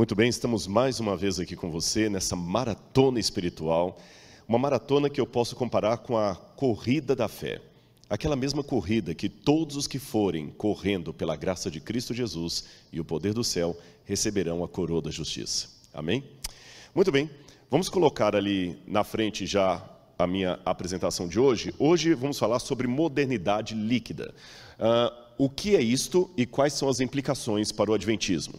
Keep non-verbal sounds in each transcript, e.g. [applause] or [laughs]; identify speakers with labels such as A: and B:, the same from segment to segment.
A: Muito bem, estamos mais uma vez aqui com você nessa maratona espiritual, uma maratona que eu posso comparar com a corrida da fé. Aquela mesma corrida que todos os que forem correndo pela graça de Cristo Jesus e o poder do céu receberão a coroa da justiça. Amém? Muito bem, vamos colocar ali na frente já a minha apresentação de hoje. Hoje vamos falar sobre modernidade líquida. Uh, o que é isto e quais são as implicações para o Adventismo?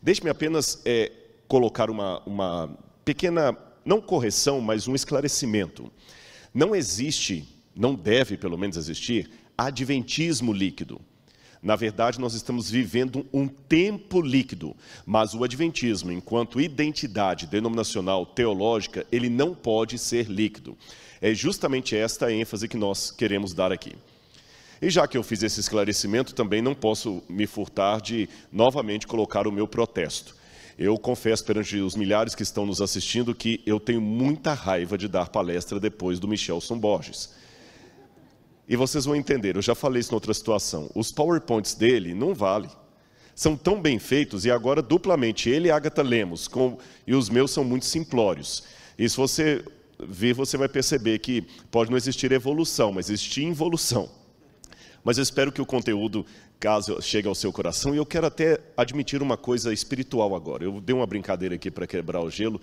A: Deixe-me apenas é, colocar uma, uma pequena, não correção, mas um esclarecimento. Não existe, não deve pelo menos existir, adventismo líquido. Na verdade, nós estamos vivendo um tempo líquido, mas o adventismo, enquanto identidade denominacional teológica, ele não pode ser líquido. É justamente esta ênfase que nós queremos dar aqui. E já que eu fiz esse esclarecimento, também não posso me furtar de novamente colocar o meu protesto. Eu confesso perante os milhares que estão nos assistindo que eu tenho muita raiva de dar palestra depois do Michelson Borges. E vocês vão entender, eu já falei isso em outra situação. Os PowerPoints dele não valem. São tão bem feitos e agora duplamente ele e Agatha Lemos, com, e os meus são muito simplórios. E se você ver, você vai perceber que pode não existir evolução, mas existe involução. Mas eu espero que o conteúdo, caso chegue ao seu coração, e eu quero até admitir uma coisa espiritual agora. Eu dei uma brincadeira aqui para quebrar o gelo,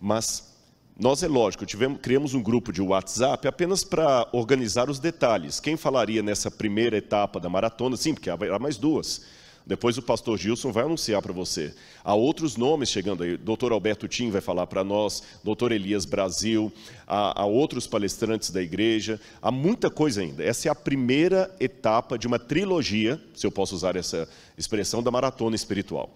A: mas nós, é lógico, tivemos, criamos um grupo de WhatsApp apenas para organizar os detalhes. Quem falaria nessa primeira etapa da maratona? Sim, porque há mais duas. Depois o pastor Gilson vai anunciar para você. Há outros nomes chegando aí. Doutor Alberto Tim vai falar para nós, doutor Elias Brasil, há, há, outros palestrantes da igreja. Há muita coisa ainda. Essa é a primeira etapa de uma trilogia, se eu posso usar essa expressão, da maratona espiritual.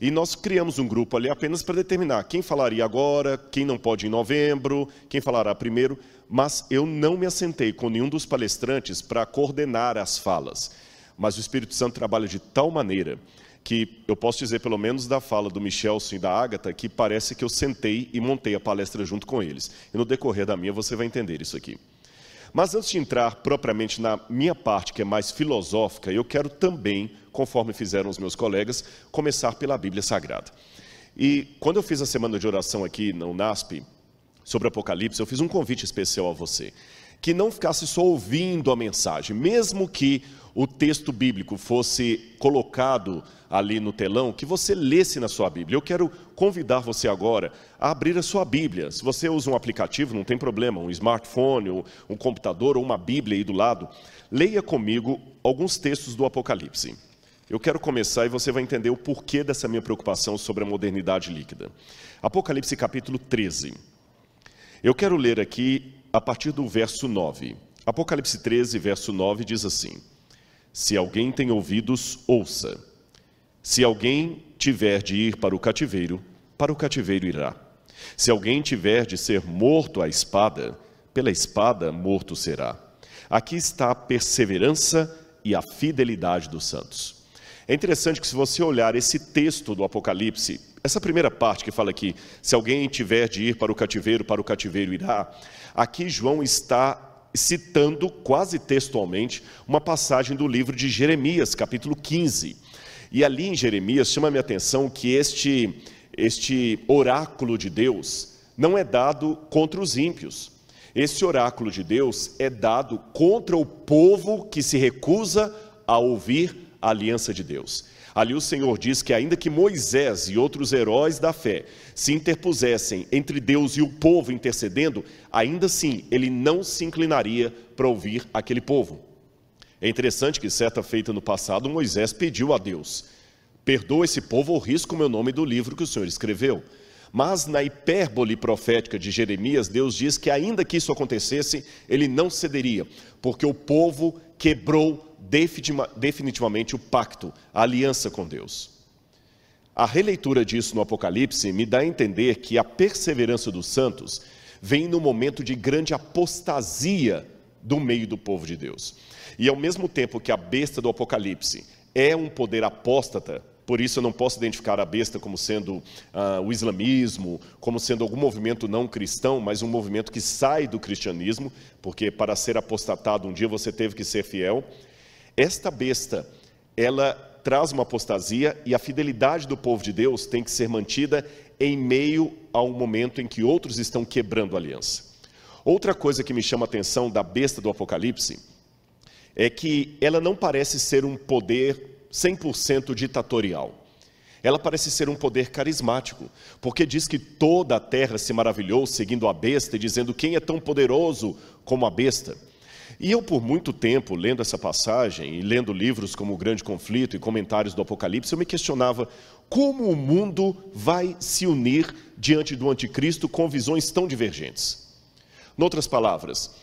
A: E nós criamos um grupo ali apenas para determinar quem falaria agora, quem não pode em novembro, quem falará primeiro, mas eu não me assentei com nenhum dos palestrantes para coordenar as falas. Mas o Espírito Santo trabalha de tal maneira que eu posso dizer, pelo menos da fala do Michelson e da Ágata, que parece que eu sentei e montei a palestra junto com eles. E no decorrer da minha você vai entender isso aqui. Mas antes de entrar propriamente na minha parte, que é mais filosófica, eu quero também, conforme fizeram os meus colegas, começar pela Bíblia Sagrada. E quando eu fiz a semana de oração aqui no NASP, sobre Apocalipse, eu fiz um convite especial a você, que não ficasse só ouvindo a mensagem, mesmo que o texto bíblico fosse colocado ali no telão, que você lesse na sua Bíblia. Eu quero convidar você agora a abrir a sua Bíblia. Se você usa um aplicativo, não tem problema, um smartphone, um computador ou uma Bíblia aí do lado, leia comigo alguns textos do Apocalipse. Eu quero começar e você vai entender o porquê dessa minha preocupação sobre a modernidade líquida. Apocalipse capítulo 13. Eu quero ler aqui a partir do verso 9. Apocalipse 13, verso 9 diz assim: se alguém tem ouvidos, ouça. Se alguém tiver de ir para o cativeiro, para o cativeiro irá. Se alguém tiver de ser morto à espada, pela espada morto será. Aqui está a perseverança e a fidelidade dos santos. É interessante que, se você olhar esse texto do Apocalipse, essa primeira parte que fala aqui, se alguém tiver de ir para o cativeiro, para o cativeiro irá, aqui João está citando quase textualmente uma passagem do livro de Jeremias, capítulo 15. E ali em Jeremias chama minha atenção que este este oráculo de Deus não é dado contra os ímpios. Esse oráculo de Deus é dado contra o povo que se recusa a ouvir a aliança de Deus. Ali o Senhor diz que, ainda que Moisés e outros heróis da fé se interpusessem entre Deus e o povo intercedendo, ainda assim ele não se inclinaria para ouvir aquele povo. É interessante que, certa feita no passado, Moisés pediu a Deus: perdoa esse povo ou risco o meu nome do livro que o Senhor escreveu. Mas na hipérbole profética de Jeremias, Deus diz que, ainda que isso acontecesse, ele não cederia, porque o povo quebrou definitivamente o pacto, a aliança com Deus. A releitura disso no Apocalipse me dá a entender que a perseverança dos santos vem no momento de grande apostasia do meio do povo de Deus. E ao mesmo tempo que a besta do Apocalipse é um poder apóstata, por isso eu não posso identificar a besta como sendo uh, o islamismo, como sendo algum movimento não cristão, mas um movimento que sai do cristianismo, porque para ser apostatado um dia você teve que ser fiel. Esta besta, ela traz uma apostasia e a fidelidade do povo de Deus tem que ser mantida em meio a um momento em que outros estão quebrando a aliança. Outra coisa que me chama a atenção da besta do Apocalipse é que ela não parece ser um poder 100% ditatorial. Ela parece ser um poder carismático, porque diz que toda a terra se maravilhou seguindo a besta e dizendo quem é tão poderoso como a besta. E eu, por muito tempo, lendo essa passagem e lendo livros como O Grande Conflito e comentários do Apocalipse, eu me questionava como o mundo vai se unir diante do anticristo com visões tão divergentes. Noutras palavras,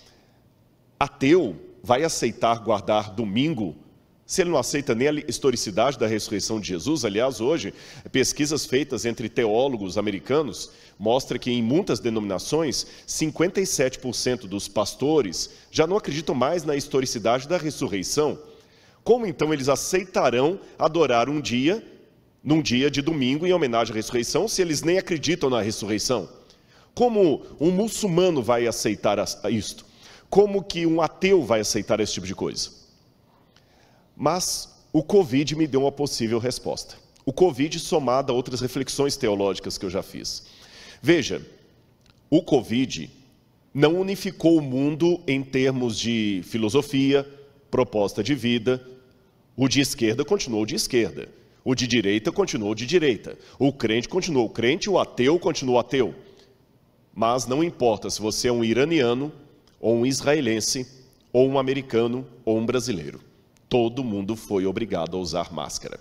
A: ateu vai aceitar guardar domingo se ele não aceita nem a historicidade da ressurreição de Jesus, aliás, hoje, pesquisas feitas entre teólogos americanos mostram que em muitas denominações, 57% dos pastores já não acreditam mais na historicidade da ressurreição. Como então eles aceitarão adorar um dia, num dia de domingo, em homenagem à ressurreição, se eles nem acreditam na ressurreição? Como um muçulmano vai aceitar isto? Como que um ateu vai aceitar esse tipo de coisa? Mas o Covid me deu uma possível resposta. O Covid somado a outras reflexões teológicas que eu já fiz. Veja, o Covid não unificou o mundo em termos de filosofia, proposta de vida. O de esquerda continuou de esquerda. O de direita continuou de direita. O crente continuou crente, o ateu continuou ateu. Mas não importa se você é um iraniano, ou um israelense, ou um americano, ou um brasileiro todo mundo foi obrigado a usar máscara.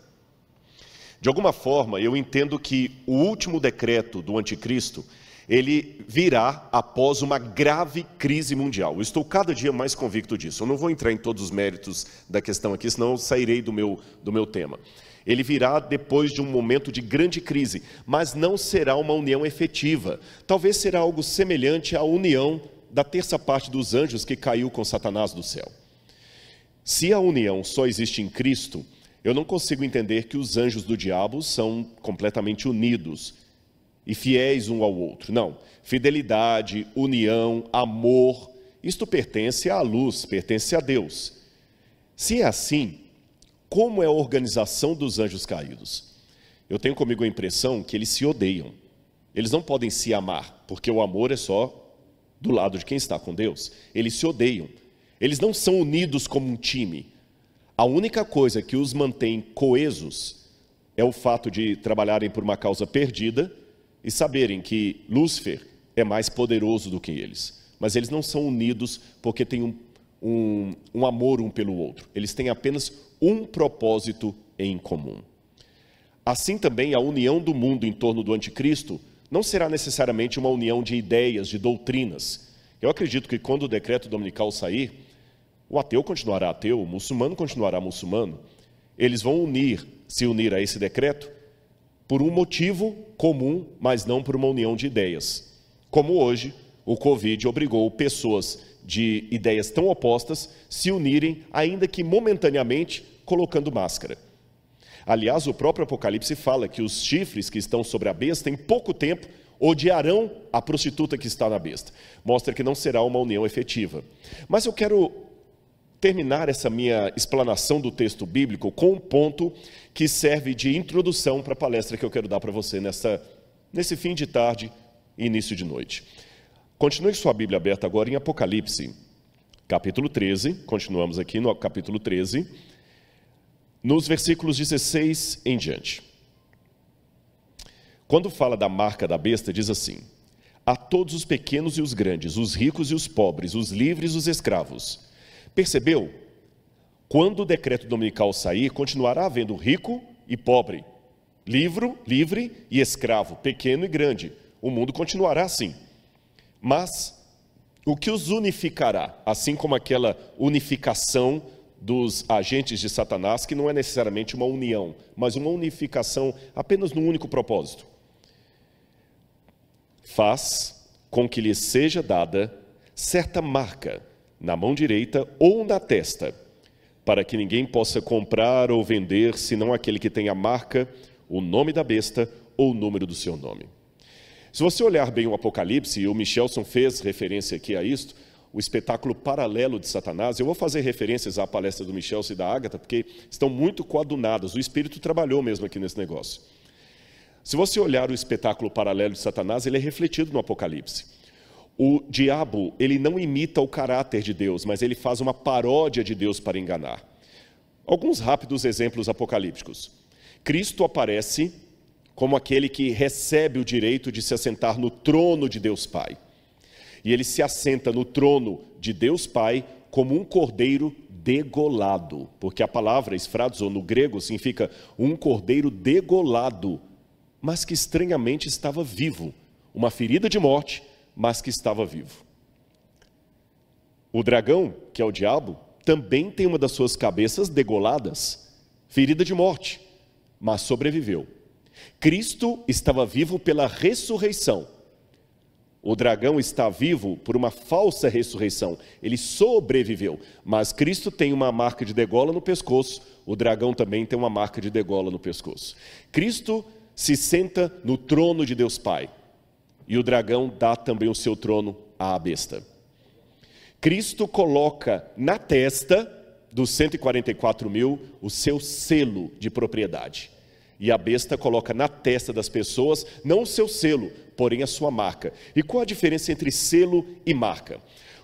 A: De alguma forma, eu entendo que o último decreto do anticristo, ele virá após uma grave crise mundial. Eu estou cada dia mais convicto disso. Eu não vou entrar em todos os méritos da questão aqui, senão eu sairei do meu, do meu tema. Ele virá depois de um momento de grande crise, mas não será uma união efetiva. Talvez será algo semelhante à união da terça parte dos anjos que caiu com Satanás do céu. Se a união só existe em Cristo, eu não consigo entender que os anjos do diabo são completamente unidos e fiéis um ao outro. Não. Fidelidade, união, amor, isto pertence à luz, pertence a Deus. Se é assim, como é a organização dos anjos caídos? Eu tenho comigo a impressão que eles se odeiam. Eles não podem se amar, porque o amor é só do lado de quem está com Deus. Eles se odeiam. Eles não são unidos como um time. A única coisa que os mantém coesos é o fato de trabalharem por uma causa perdida e saberem que Lúcifer é mais poderoso do que eles. Mas eles não são unidos porque têm um, um, um amor um pelo outro. Eles têm apenas um propósito em comum. Assim também, a união do mundo em torno do anticristo não será necessariamente uma união de ideias, de doutrinas. Eu acredito que quando o decreto dominical sair, o ateu continuará ateu, o muçulmano continuará muçulmano. Eles vão unir, se unir a esse decreto por um motivo comum, mas não por uma união de ideias. Como hoje, o Covid obrigou pessoas de ideias tão opostas se unirem, ainda que momentaneamente, colocando máscara. Aliás, o próprio Apocalipse fala que os chifres que estão sobre a besta, em pouco tempo, odiarão a prostituta que está na besta. Mostra que não será uma união efetiva. Mas eu quero terminar essa minha explanação do texto bíblico com um ponto que serve de introdução para a palestra que eu quero dar para você nessa, nesse fim de tarde e início de noite. Continue sua Bíblia aberta agora em Apocalipse, capítulo 13, continuamos aqui no capítulo 13, nos versículos 16 em diante. Quando fala da marca da besta, diz assim: A todos os pequenos e os grandes, os ricos e os pobres, os livres e os escravos, Percebeu? Quando o decreto dominical sair, continuará havendo rico e pobre, livro, livre e escravo, pequeno e grande. O mundo continuará assim. Mas o que os unificará, assim como aquela unificação dos agentes de Satanás, que não é necessariamente uma união, mas uma unificação apenas num único propósito. Faz com que lhe seja dada certa marca na mão direita ou na testa, para que ninguém possa comprar ou vender, senão aquele que tem a marca, o nome da besta ou o número do seu nome. Se você olhar bem o Apocalipse, e o Michelson fez referência aqui a isto, o espetáculo paralelo de Satanás. Eu vou fazer referências à palestra do Michel e da Ágata, porque estão muito coadunadas. O Espírito trabalhou mesmo aqui nesse negócio. Se você olhar o espetáculo paralelo de Satanás, ele é refletido no Apocalipse. O diabo, ele não imita o caráter de Deus, mas ele faz uma paródia de Deus para enganar. Alguns rápidos exemplos apocalípticos. Cristo aparece como aquele que recebe o direito de se assentar no trono de Deus Pai. E ele se assenta no trono de Deus Pai como um cordeiro degolado, porque a palavra esfrazo no grego significa um cordeiro degolado, mas que estranhamente estava vivo, uma ferida de morte, mas que estava vivo. O dragão, que é o diabo, também tem uma das suas cabeças degoladas, ferida de morte, mas sobreviveu. Cristo estava vivo pela ressurreição. O dragão está vivo por uma falsa ressurreição. Ele sobreviveu, mas Cristo tem uma marca de degola no pescoço, o dragão também tem uma marca de degola no pescoço. Cristo se senta no trono de Deus Pai, e o dragão dá também o seu trono à besta. Cristo coloca na testa dos 144 mil o seu selo de propriedade. E a besta coloca na testa das pessoas não o seu selo, porém a sua marca. E qual a diferença entre selo e marca?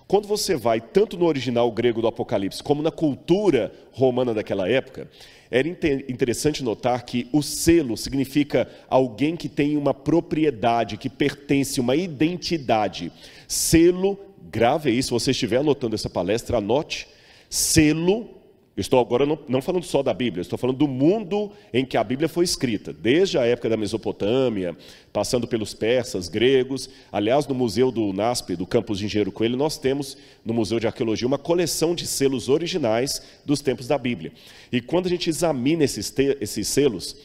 A: Quando você vai tanto no original grego do Apocalipse como na cultura romana daquela época, era interessante notar que o selo significa alguém que tem uma propriedade, que pertence, uma identidade. Selo, grave aí, se você estiver anotando essa palestra, anote. Selo estou agora não, não, falando só da Bíblia, estou falando do mundo em que a Bíblia foi escrita, desde a época da Mesopotâmia, passando pelos persas, gregos. Aliás, no Museu do NASP, do campus de Engenheiro Coelho, nós temos no Museu de Arqueologia uma coleção de selos originais dos tempos da Bíblia. E quando a gente examina esses, esses selos,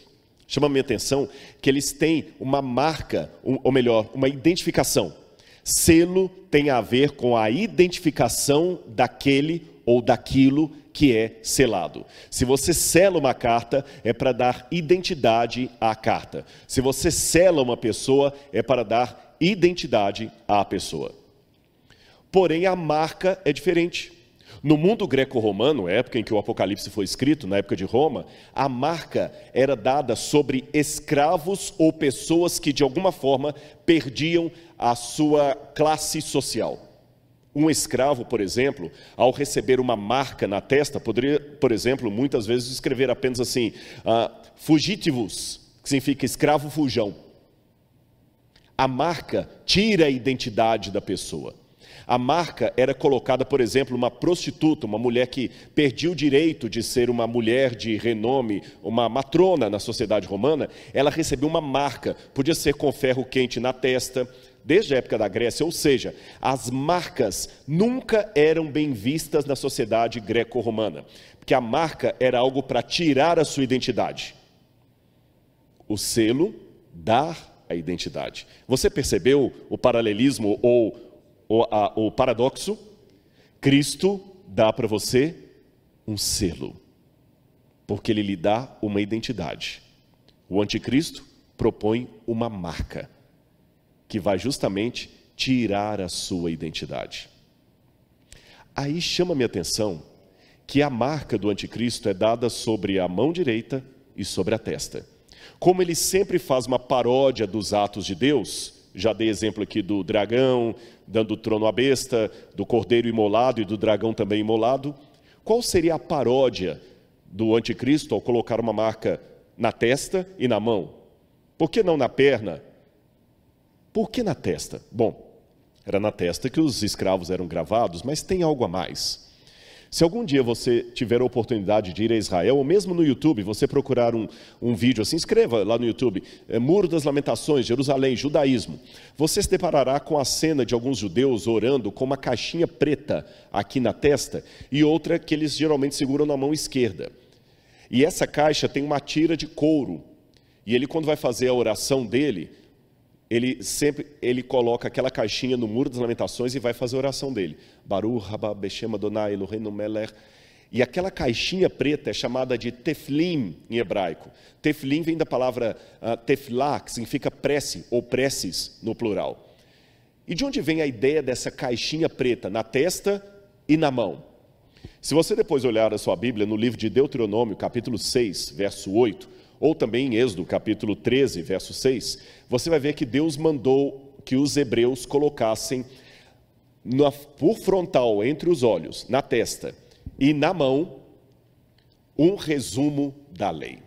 A: chama a minha atenção que eles têm uma marca, ou melhor, uma identificação. Selo tem a ver com a identificação daquele ou daquilo que é selado. Se você sela uma carta, é para dar identidade à carta. Se você sela uma pessoa, é para dar identidade à pessoa. Porém, a marca é diferente. No mundo greco-romano, época em que o Apocalipse foi escrito, na época de Roma, a marca era dada sobre escravos ou pessoas que de alguma forma perdiam a sua classe social. Um escravo, por exemplo, ao receber uma marca na testa, poderia, por exemplo, muitas vezes escrever apenas assim: uh, fugitivus, que significa escravo fujão. A marca tira a identidade da pessoa. A marca era colocada, por exemplo, uma prostituta, uma mulher que perdia o direito de ser uma mulher de renome, uma matrona na sociedade romana, ela recebeu uma marca, podia ser com ferro quente na testa, desde a época da Grécia, ou seja, as marcas nunca eram bem vistas na sociedade greco-romana, porque a marca era algo para tirar a sua identidade. O selo dá a identidade. Você percebeu o paralelismo ou o, a, o paradoxo? Cristo dá para você um selo, porque ele lhe dá uma identidade. O anticristo propõe uma marca que vai justamente tirar a sua identidade. Aí chama minha atenção que a marca do anticristo é dada sobre a mão direita e sobre a testa. Como ele sempre faz uma paródia dos atos de Deus, já dei exemplo aqui do dragão, dando o trono à besta, do cordeiro imolado e do dragão também imolado. Qual seria a paródia do anticristo ao colocar uma marca na testa e na mão? Por que não na perna por que na testa? Bom, era na testa que os escravos eram gravados, mas tem algo a mais. Se algum dia você tiver a oportunidade de ir a Israel, ou mesmo no YouTube, você procurar um, um vídeo assim, escreva lá no YouTube, é, Muro das Lamentações, Jerusalém, Judaísmo. Você se deparará com a cena de alguns judeus orando com uma caixinha preta aqui na testa e outra que eles geralmente seguram na mão esquerda. E essa caixa tem uma tira de couro. E ele, quando vai fazer a oração dele, ele sempre ele coloca aquela caixinha no muro das lamentações e vai fazer a oração dele. Baruch haba beshem Adonai Eloheinu melech. E aquela caixinha preta é chamada de teflim em hebraico. Teflim vem da palavra uh, teflá, que significa prece ou preces no plural. E de onde vem a ideia dessa caixinha preta na testa e na mão? Se você depois olhar a sua Bíblia no livro de Deuteronômio, capítulo 6, verso 8, ou também em Êxodo, capítulo 13, verso 6, você vai ver que Deus mandou que os hebreus colocassem na, por frontal, entre os olhos, na testa e na mão, um resumo da lei.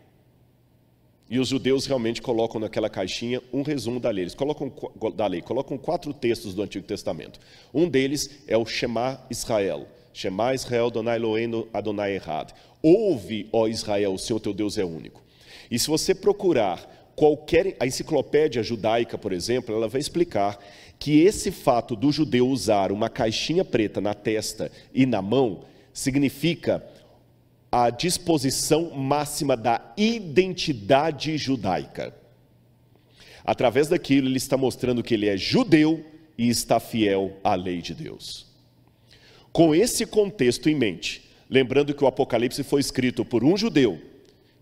A: E os judeus realmente colocam naquela caixinha um resumo da lei. Eles colocam da lei, colocam quatro textos do Antigo Testamento. Um deles é o Shema Israel. Shema Israel, Donai Eloheinu, Adonai Errad. Ouve, ó Israel, o Senhor teu Deus é único. E se você procurar qualquer a enciclopédia judaica, por exemplo, ela vai explicar que esse fato do judeu usar uma caixinha preta na testa e na mão significa a disposição máxima da identidade judaica. Através daquilo, ele está mostrando que ele é judeu e está fiel à lei de Deus. Com esse contexto em mente, lembrando que o Apocalipse foi escrito por um judeu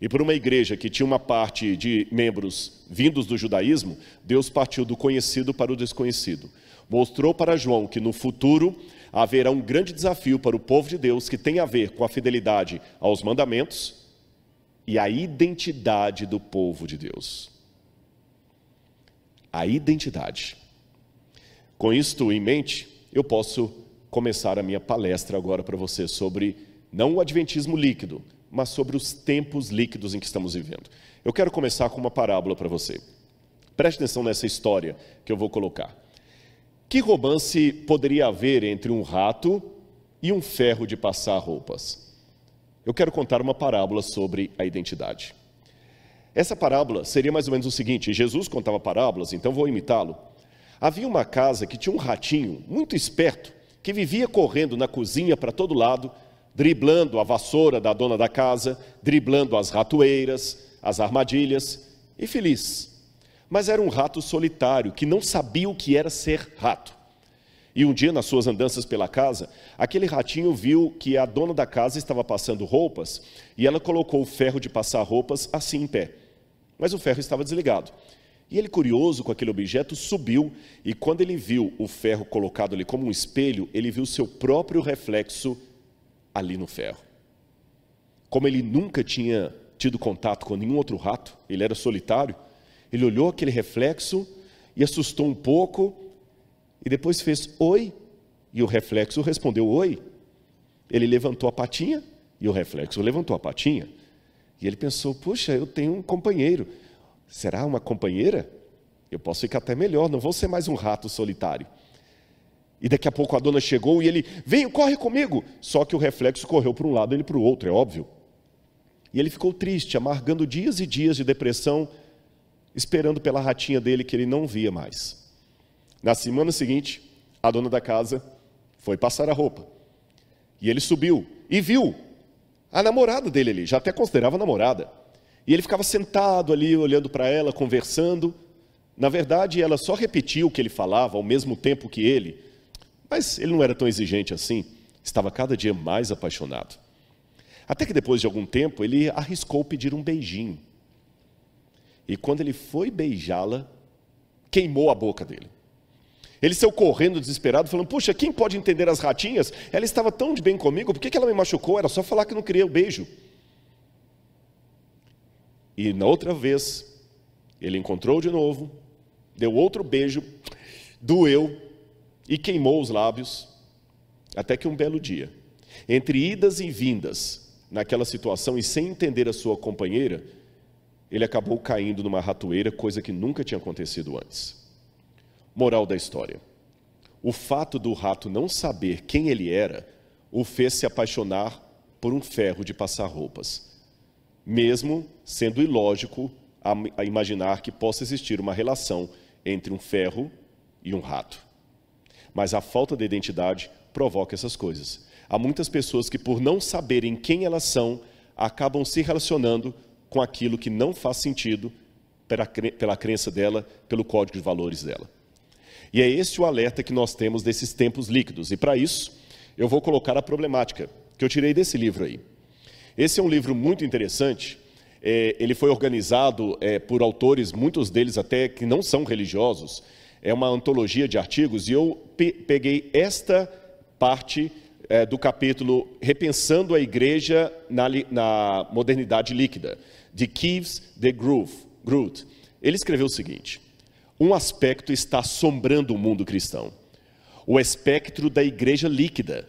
A: e por uma igreja que tinha uma parte de membros vindos do judaísmo, Deus partiu do conhecido para o desconhecido. Mostrou para João que no futuro haverá um grande desafio para o povo de Deus que tem a ver com a fidelidade aos mandamentos e a identidade do povo de Deus. A identidade. Com isto em mente, eu posso começar a minha palestra agora para você sobre não o adventismo líquido, mas sobre os tempos líquidos em que estamos vivendo. Eu quero começar com uma parábola para você. Preste atenção nessa história que eu vou colocar. Que romance poderia haver entre um rato e um ferro de passar roupas? Eu quero contar uma parábola sobre a identidade. Essa parábola seria mais ou menos o seguinte: Jesus contava parábolas, então vou imitá-lo. Havia uma casa que tinha um ratinho muito esperto que vivia correndo na cozinha para todo lado driblando a vassoura da dona da casa, driblando as ratoeiras, as armadilhas, e feliz. Mas era um rato solitário que não sabia o que era ser rato. E um dia, nas suas andanças pela casa, aquele ratinho viu que a dona da casa estava passando roupas e ela colocou o ferro de passar roupas assim em pé. Mas o ferro estava desligado. E ele, curioso com aquele objeto, subiu e, quando ele viu o ferro colocado ali como um espelho, ele viu seu próprio reflexo ali no ferro. Como ele nunca tinha tido contato com nenhum outro rato, ele era solitário, ele olhou aquele reflexo e assustou um pouco e depois fez oi e o reflexo respondeu oi. Ele levantou a patinha e o reflexo levantou a patinha. E ele pensou: puxa, eu tenho um companheiro. Será uma companheira? Eu posso ficar até melhor, não vou ser mais um rato solitário. E daqui a pouco a dona chegou e ele, vem, corre comigo. Só que o reflexo correu para um lado, ele para o outro, é óbvio. E ele ficou triste, amargando dias e dias de depressão, esperando pela ratinha dele que ele não via mais. Na semana seguinte, a dona da casa foi passar a roupa. E ele subiu e viu a namorada dele ali, já até considerava namorada. E ele ficava sentado ali, olhando para ela, conversando. Na verdade, ela só repetia o que ele falava ao mesmo tempo que ele, mas ele não era tão exigente assim, estava cada dia mais apaixonado. Até que depois de algum tempo, ele arriscou pedir um beijinho. E quando ele foi beijá-la, queimou a boca dele. Ele saiu correndo desesperado, falando: Puxa, quem pode entender as ratinhas? Ela estava tão de bem comigo, por que ela me machucou? Era só falar que não queria o beijo. E na outra vez, ele encontrou de novo, deu outro beijo, doeu, e queimou os lábios, até que um belo dia, entre idas e vindas naquela situação e sem entender a sua companheira, ele acabou caindo numa ratoeira, coisa que nunca tinha acontecido antes. Moral da história: o fato do rato não saber quem ele era o fez se apaixonar por um ferro de passar roupas, mesmo sendo ilógico a imaginar que possa existir uma relação entre um ferro e um rato. Mas a falta de identidade provoca essas coisas. Há muitas pessoas que, por não saberem quem elas são, acabam se relacionando com aquilo que não faz sentido pela, crença dela, pelo código de valores dela. E é esse o alerta que nós temos desses tempos líquidos. E para isso, eu vou colocar a problemática que eu tirei desse livro aí. Esse é um livro muito interessante. É, ele foi organizado é, por autores, muitos deles até que não são religiosos, é uma antologia de artigos, e eu pe peguei esta parte é, do capítulo Repensando a Igreja na, na Modernidade Líquida, de Keeves de Groot. Ele escreveu o seguinte: Um aspecto está assombrando o mundo cristão. O espectro da igreja líquida.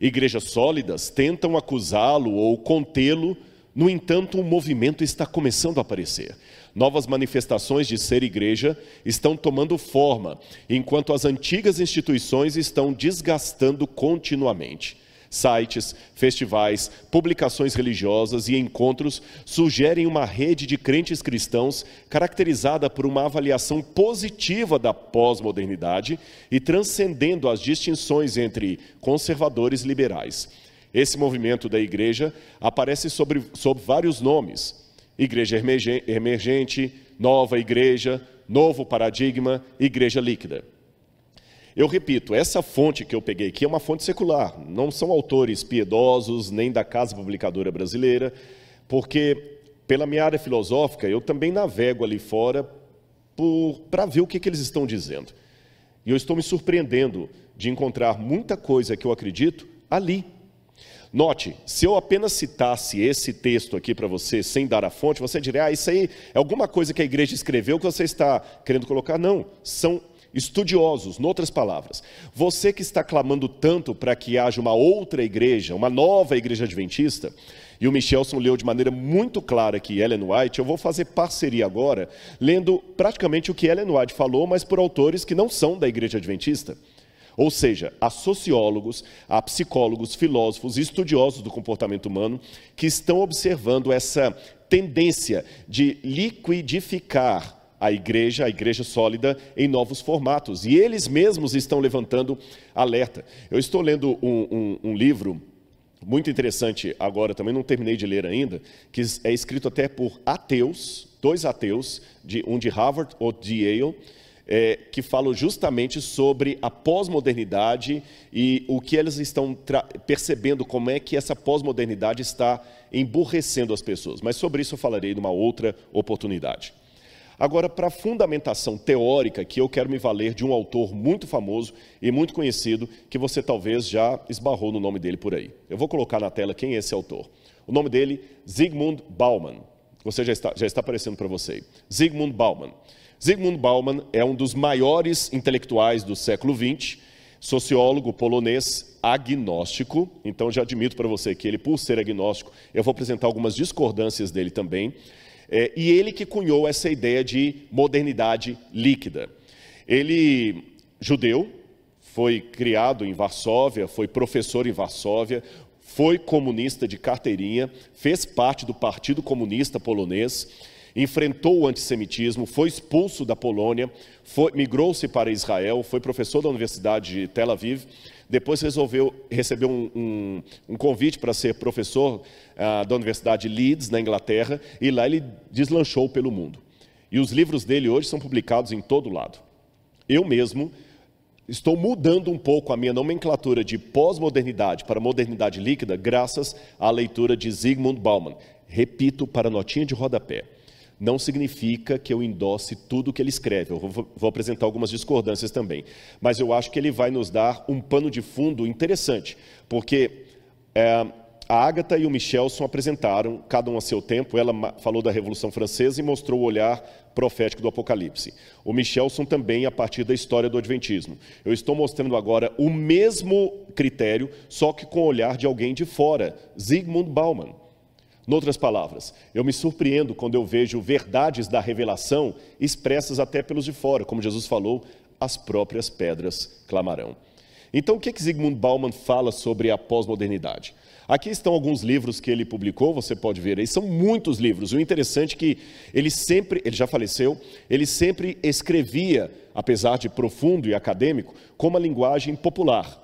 A: Igrejas sólidas tentam acusá-lo ou contê-lo, no entanto, um movimento está começando a aparecer. Novas manifestações de ser igreja estão tomando forma, enquanto as antigas instituições estão desgastando continuamente. Sites, festivais, publicações religiosas e encontros sugerem uma rede de crentes cristãos caracterizada por uma avaliação positiva da pós-modernidade e transcendendo as distinções entre conservadores e liberais. Esse movimento da igreja aparece sob, sob vários nomes: igreja emergente, nova igreja, novo paradigma, igreja líquida. Eu repito, essa fonte que eu peguei aqui é uma fonte secular, não são autores piedosos, nem da Casa Publicadora Brasileira, porque, pela minha área filosófica, eu também navego ali fora para ver o que, que eles estão dizendo. E eu estou me surpreendendo de encontrar muita coisa que eu acredito ali. Note, se eu apenas citasse esse texto aqui para você, sem dar a fonte, você diria, ah, isso aí é alguma coisa que a igreja escreveu que você está querendo colocar. Não, são estudiosos, noutras palavras. Você que está clamando tanto para que haja uma outra igreja, uma nova igreja adventista, e o Michelson leu de maneira muito clara aqui Ellen White, eu vou fazer parceria agora, lendo praticamente o que Ellen White falou, mas por autores que não são da igreja adventista. Ou seja, há sociólogos, há psicólogos, filósofos, estudiosos do comportamento humano que estão observando essa tendência de liquidificar a igreja, a igreja sólida, em novos formatos. E eles mesmos estão levantando alerta. Eu estou lendo um, um, um livro muito interessante agora, também não terminei de ler ainda, que é escrito até por ateus, dois ateus, de, um de Harvard, outro de Yale, é, que falam justamente sobre a pós-modernidade e o que eles estão percebendo, como é que essa pós-modernidade está emburrecendo as pessoas. Mas sobre isso eu falarei numa outra oportunidade. Agora, para a fundamentação teórica, que eu quero me valer de um autor muito famoso e muito conhecido, que você talvez já esbarrou no nome dele por aí. Eu vou colocar na tela quem é esse autor. O nome dele, Zygmunt Bauman. Você já está, já está aparecendo para você. Zygmunt Bauman. Zygmunt Bauman é um dos maiores intelectuais do século XX, sociólogo polonês agnóstico. Então, já admito para você que ele, por ser agnóstico, eu vou apresentar algumas discordâncias dele também. É, e ele que cunhou essa ideia de modernidade líquida. Ele, judeu, foi criado em Varsóvia, foi professor em Varsóvia, foi comunista de carteirinha, fez parte do Partido Comunista Polonês, enfrentou o antissemitismo, foi expulso da Polônia, migrou-se para Israel, foi professor da Universidade de Tel Aviv depois resolveu receber um, um, um convite para ser professor ah, da Universidade de Leeds, na Inglaterra, e lá ele deslanchou pelo mundo. E os livros dele hoje são publicados em todo lado. Eu mesmo estou mudando um pouco a minha nomenclatura de pós-modernidade para modernidade líquida, graças à leitura de Zygmunt Bauman. Repito para notinha de rodapé não significa que eu endosse tudo que ele escreve. Eu vou, vou, apresentar algumas discordâncias também. Mas eu acho que ele vai nos dar um pano de fundo interessante, porque é, a Agatha e o Michelson apresentaram, cada um a seu tempo, ela falou da Revolução Francesa e mostrou o olhar profético do Apocalipse. O Michelson também a partir da história do Adventismo. Eu estou mostrando agora o mesmo critério, só que com o olhar de alguém de fora, Zygmunt Bauman. Noutras palavras, eu me surpreendo quando eu vejo verdades da revelação expressas até pelos de fora, como Jesus falou, as próprias pedras clamarão. Então, o que, que Zygmunt Bauman fala sobre a pós-modernidade? Aqui estão alguns livros que ele publicou, você pode ver aí, são muitos livros. O interessante é que ele sempre, ele já faleceu, ele sempre escrevia, apesar de profundo e acadêmico, com uma linguagem popular.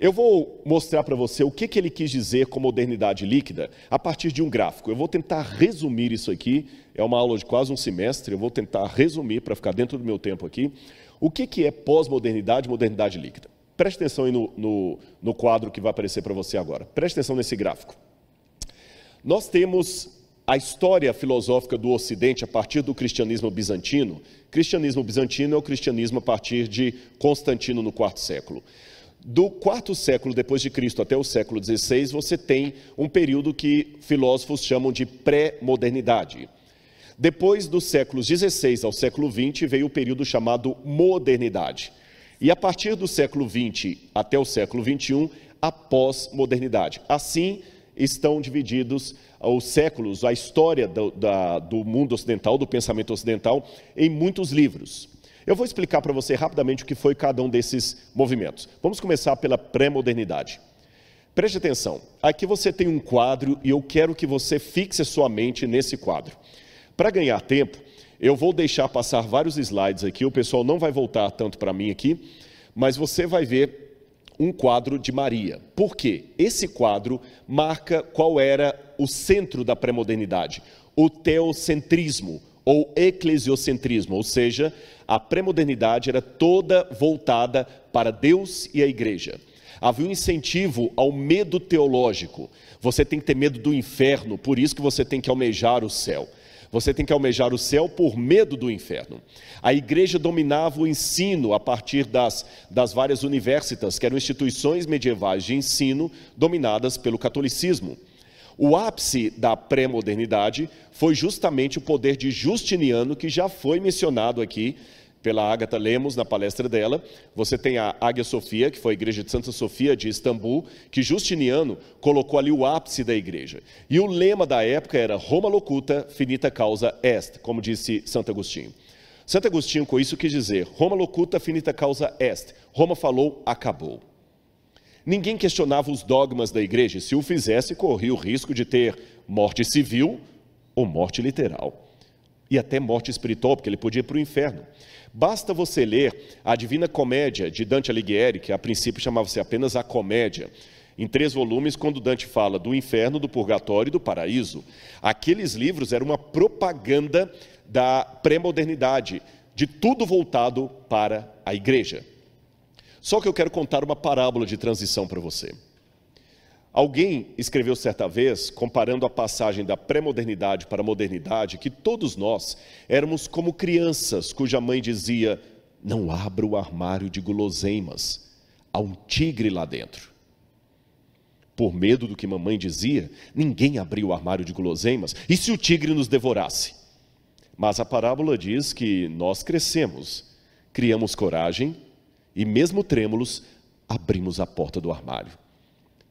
A: Eu vou mostrar para você o que, que ele quis dizer com modernidade líquida a partir de um gráfico. Eu vou tentar resumir isso aqui, é uma aula de quase um semestre, eu vou tentar resumir para ficar dentro do meu tempo aqui. O que, que é pós-modernidade e modernidade líquida? Preste atenção aí no, no, no quadro que vai aparecer para você agora. Preste atenção nesse gráfico. Nós temos a história filosófica do Ocidente a partir do cristianismo bizantino. Cristianismo bizantino é o cristianismo a partir de Constantino no quarto século. Do quarto século depois de Cristo até o século XVI, você tem um período que filósofos chamam de pré-modernidade. Depois dos séculos XVI ao século XX veio o período chamado modernidade. E a partir do século XX até o século XXI, a pós-modernidade. Assim estão divididos os séculos, a história do, da, do mundo ocidental, do pensamento ocidental, em muitos livros. Eu vou explicar para você rapidamente o que foi cada um desses movimentos. Vamos começar pela pré-modernidade. Preste atenção, aqui você tem um quadro e eu quero que você fixe sua mente nesse quadro. Para ganhar tempo, eu vou deixar passar vários slides aqui, o pessoal não vai voltar tanto para mim aqui, mas você vai ver um quadro de Maria. Por quê? Esse quadro marca qual era o centro da pré-modernidade, o teocentrismo ou eclesiocentrismo, ou seja, a pré-modernidade era toda voltada para Deus e a igreja. Havia um incentivo ao medo teológico. Você tem que ter medo do inferno, por isso que você tem que almejar o céu. Você tem que almejar o céu por medo do inferno. A igreja dominava o ensino a partir das, das várias universitas, que eram instituições medievais de ensino dominadas pelo catolicismo. O ápice da pré-modernidade foi justamente o poder de Justiniano, que já foi mencionado aqui pela Agatha Lemos na palestra dela. Você tem a Águia Sofia, que foi a igreja de Santa Sofia de Istambul, que Justiniano colocou ali o ápice da igreja. E o lema da época era Roma locuta, finita causa est, como disse Santo Agostinho. Santo Agostinho com isso quis dizer: Roma locuta, finita causa est. Roma falou, acabou. Ninguém questionava os dogmas da igreja, se o fizesse, corria o risco de ter morte civil ou morte literal. E até morte espiritual, porque ele podia ir para o inferno. Basta você ler a Divina Comédia de Dante Alighieri, que a princípio chamava-se apenas a Comédia, em três volumes, quando Dante fala do inferno, do purgatório e do paraíso. Aqueles livros eram uma propaganda da pré-modernidade, de tudo voltado para a igreja. Só que eu quero contar uma parábola de transição para você. Alguém escreveu certa vez, comparando a passagem da pré-modernidade para a modernidade, que todos nós éramos como crianças cuja mãe dizia: Não abra o armário de guloseimas, há um tigre lá dentro. Por medo do que mamãe dizia, ninguém abriu o armário de guloseimas, e se o tigre nos devorasse? Mas a parábola diz que nós crescemos, criamos coragem e, mesmo trêmulos, abrimos a porta do armário.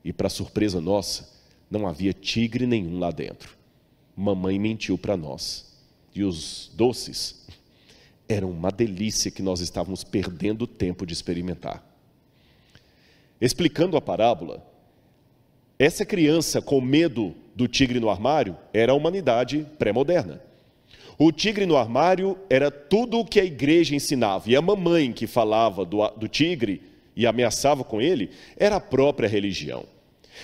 A: E, para surpresa nossa, não havia tigre nenhum lá dentro. Mamãe mentiu para nós. E os doces [laughs] eram uma delícia que nós estávamos perdendo tempo de experimentar. Explicando a parábola, essa criança com medo do tigre no armário era a humanidade pré-moderna. O tigre no armário era tudo o que a igreja ensinava, e a mamãe que falava do, do tigre e ameaçava com ele era a própria religião.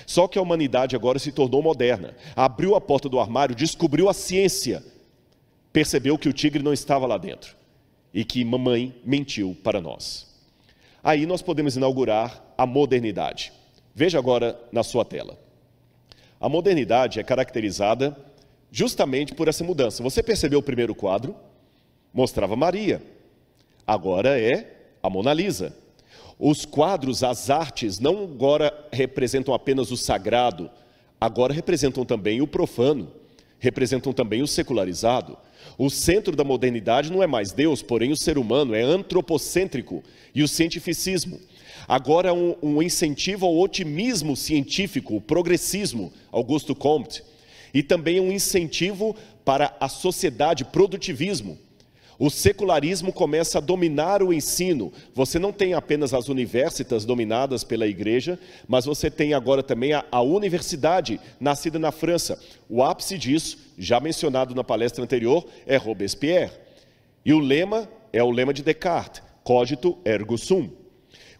A: Só que a humanidade agora se tornou moderna, abriu a porta do armário, descobriu a ciência, percebeu que o tigre não estava lá dentro e que mamãe mentiu para nós. Aí nós podemos inaugurar a modernidade. Veja agora na sua tela. A modernidade é caracterizada justamente por essa mudança. Você percebeu o primeiro quadro? Mostrava Maria. Agora é a Mona Lisa. Os quadros, as artes, não agora representam apenas o sagrado, agora representam também o profano, representam também o secularizado. O centro da modernidade não é mais Deus, porém o ser humano é antropocêntrico e o cientificismo. Agora um, um incentivo ao otimismo científico, o progressismo, Augusto Comte, e também um incentivo para a sociedade, produtivismo. O secularismo começa a dominar o ensino. Você não tem apenas as universitas dominadas pela igreja, mas você tem agora também a, a, universidade, nascida na França. O ápice disso, já mencionado na palestra anterior, é Robespierre. E o lema é o lema de Descartes: cogito ergo sum.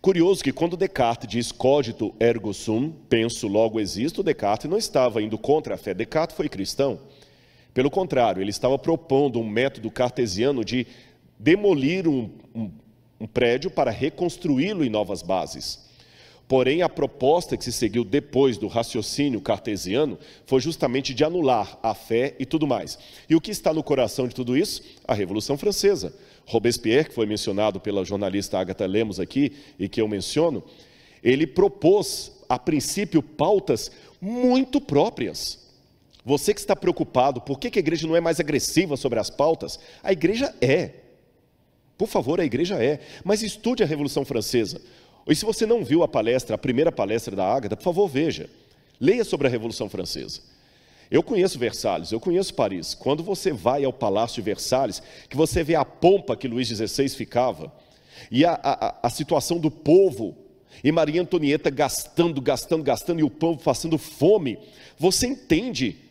A: Curioso que quando Descartes diz cogito ergo sum, penso logo existo, Descartes não estava indo contra a fé. Descartes foi cristão. Pelo contrário, ele estava propondo um método cartesiano de demolir um, um, um prédio para reconstruí-lo em novas bases. Porém, a proposta que se seguiu depois do raciocínio cartesiano foi justamente de anular a fé e tudo mais. E o que está no coração de tudo isso? A Revolução Francesa. Robespierre, que foi mencionado pela jornalista Agatha Lemos aqui e que eu menciono, ele propôs, a princípio, pautas muito próprias. Você que está preocupado, por que a igreja não é mais agressiva sobre as pautas? A igreja é. Por favor, a igreja é. Mas estude a Revolução Francesa. E se você não viu a palestra, a primeira palestra da Ágata, por favor, veja. Leia sobre a Revolução Francesa. Eu conheço Versalhes, eu conheço Paris. Quando você vai ao Palácio de Versalhes, que você vê a pompa que Luís XVI ficava, e a, a, a situação do povo, e Maria Antonieta gastando, gastando, gastando, e o povo passando fome, você entende.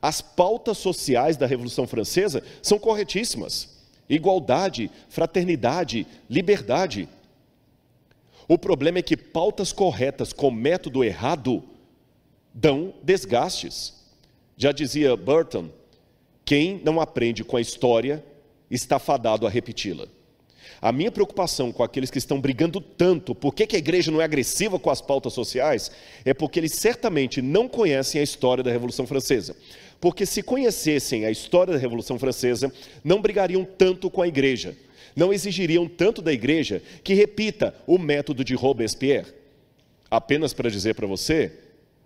A: As pautas sociais da Revolução Francesa são corretíssimas: igualdade, fraternidade, liberdade. O problema é que pautas corretas com método errado dão desgastes. Já dizia Burton: quem não aprende com a história está fadado a repeti-la. A minha preocupação com aqueles que estão brigando tanto, por que, a igreja não é agressiva com as pautas sociais, é porque eles certamente não conhecem a história da Revolução Francesa. Porque se conhecessem a história da Revolução Francesa, não brigariam tanto com a igreja não exigiriam tanto da igreja que repita o método de Robespierre. Apenas para dizer para você,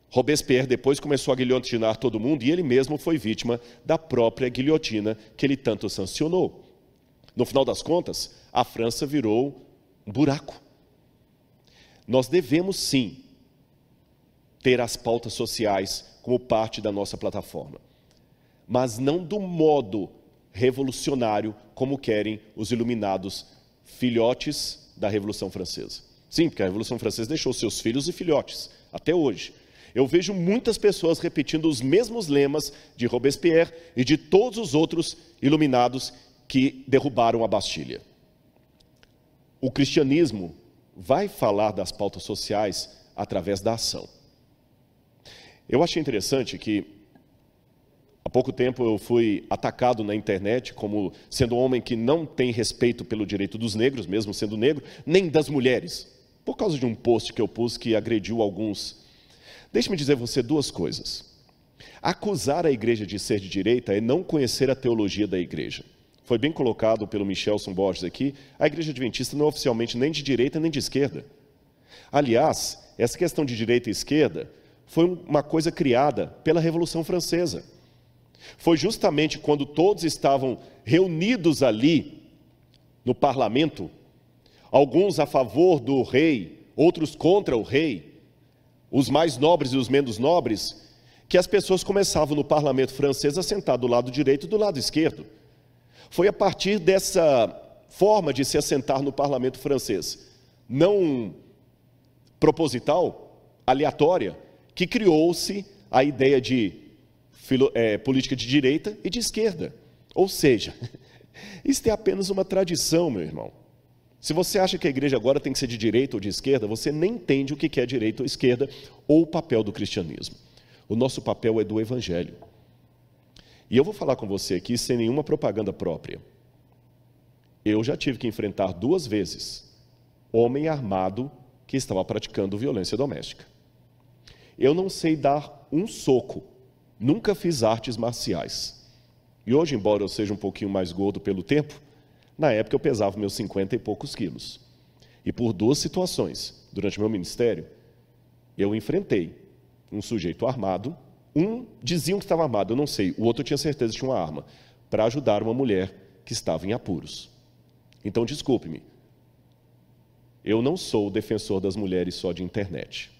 A: Robespierre depois começou a guilhotinar todo mundo e ele mesmo foi vítima da própria guilhotina que ele tanto sancionou. No final das contas, a França virou um buraco. Nós devemos sim ter as pautas sociais como parte da nossa plataforma, mas não do modo revolucionário como querem os iluminados filhotes da Revolução Francesa. Sim, porque a Revolução Francesa deixou seus filhos e filhotes, até hoje. Eu vejo muitas pessoas repetindo os mesmos lemas de Robespierre e de todos os outros iluminados que derrubaram a Bastilha. O cristianismo vai falar das pautas sociais através da ação. Eu achei interessante que Há pouco tempo eu fui atacado na internet como sendo um homem que não tem respeito pelo direito dos negros, mesmo sendo negro, nem das mulheres, por causa de um post que eu pus que agrediu alguns. Deixe-me dizer você duas coisas. Acusar a igreja de ser de direita é não conhecer a teologia da igreja. Foi bem colocado pelo Michelson Borges aqui, a igreja adventista não é oficialmente nem de direita nem de esquerda. Aliás, essa questão de direita e esquerda foi uma coisa criada pela Revolução Francesa. Foi justamente quando todos estavam reunidos ali no parlamento, alguns a favor do rei, outros contra o rei, os mais nobres e os menos nobres, que as pessoas começavam no parlamento francês a sentar do lado direito e do lado esquerdo. Foi a partir dessa forma de se assentar no parlamento francês, não proposital, aleatória, que criou-se a ideia de é, política de direita e de esquerda. Ou seja, [laughs] isso é apenas uma tradição, meu irmão. Se você acha que a igreja agora tem que ser de direita ou de esquerda, você nem entende o que é direita ou esquerda ou o papel do cristianismo. O nosso papel é do evangelho. E eu vou falar com você aqui sem nenhuma propaganda própria. Eu já tive que enfrentar duas vezes homem armado que estava praticando violência doméstica. Eu não sei dar um soco Nunca fiz artes marciais. E hoje, embora eu seja um pouquinho mais gordo pelo tempo, na época eu pesava meus 50 e poucos quilos. E por duas situações, durante meu ministério, eu enfrentei um sujeito armado, um diziam que estava armado, eu não sei, o outro tinha certeza que tinha uma arma, para ajudar uma mulher que estava em apuros. Então, desculpe-me, eu não sou o defensor das mulheres só de internet.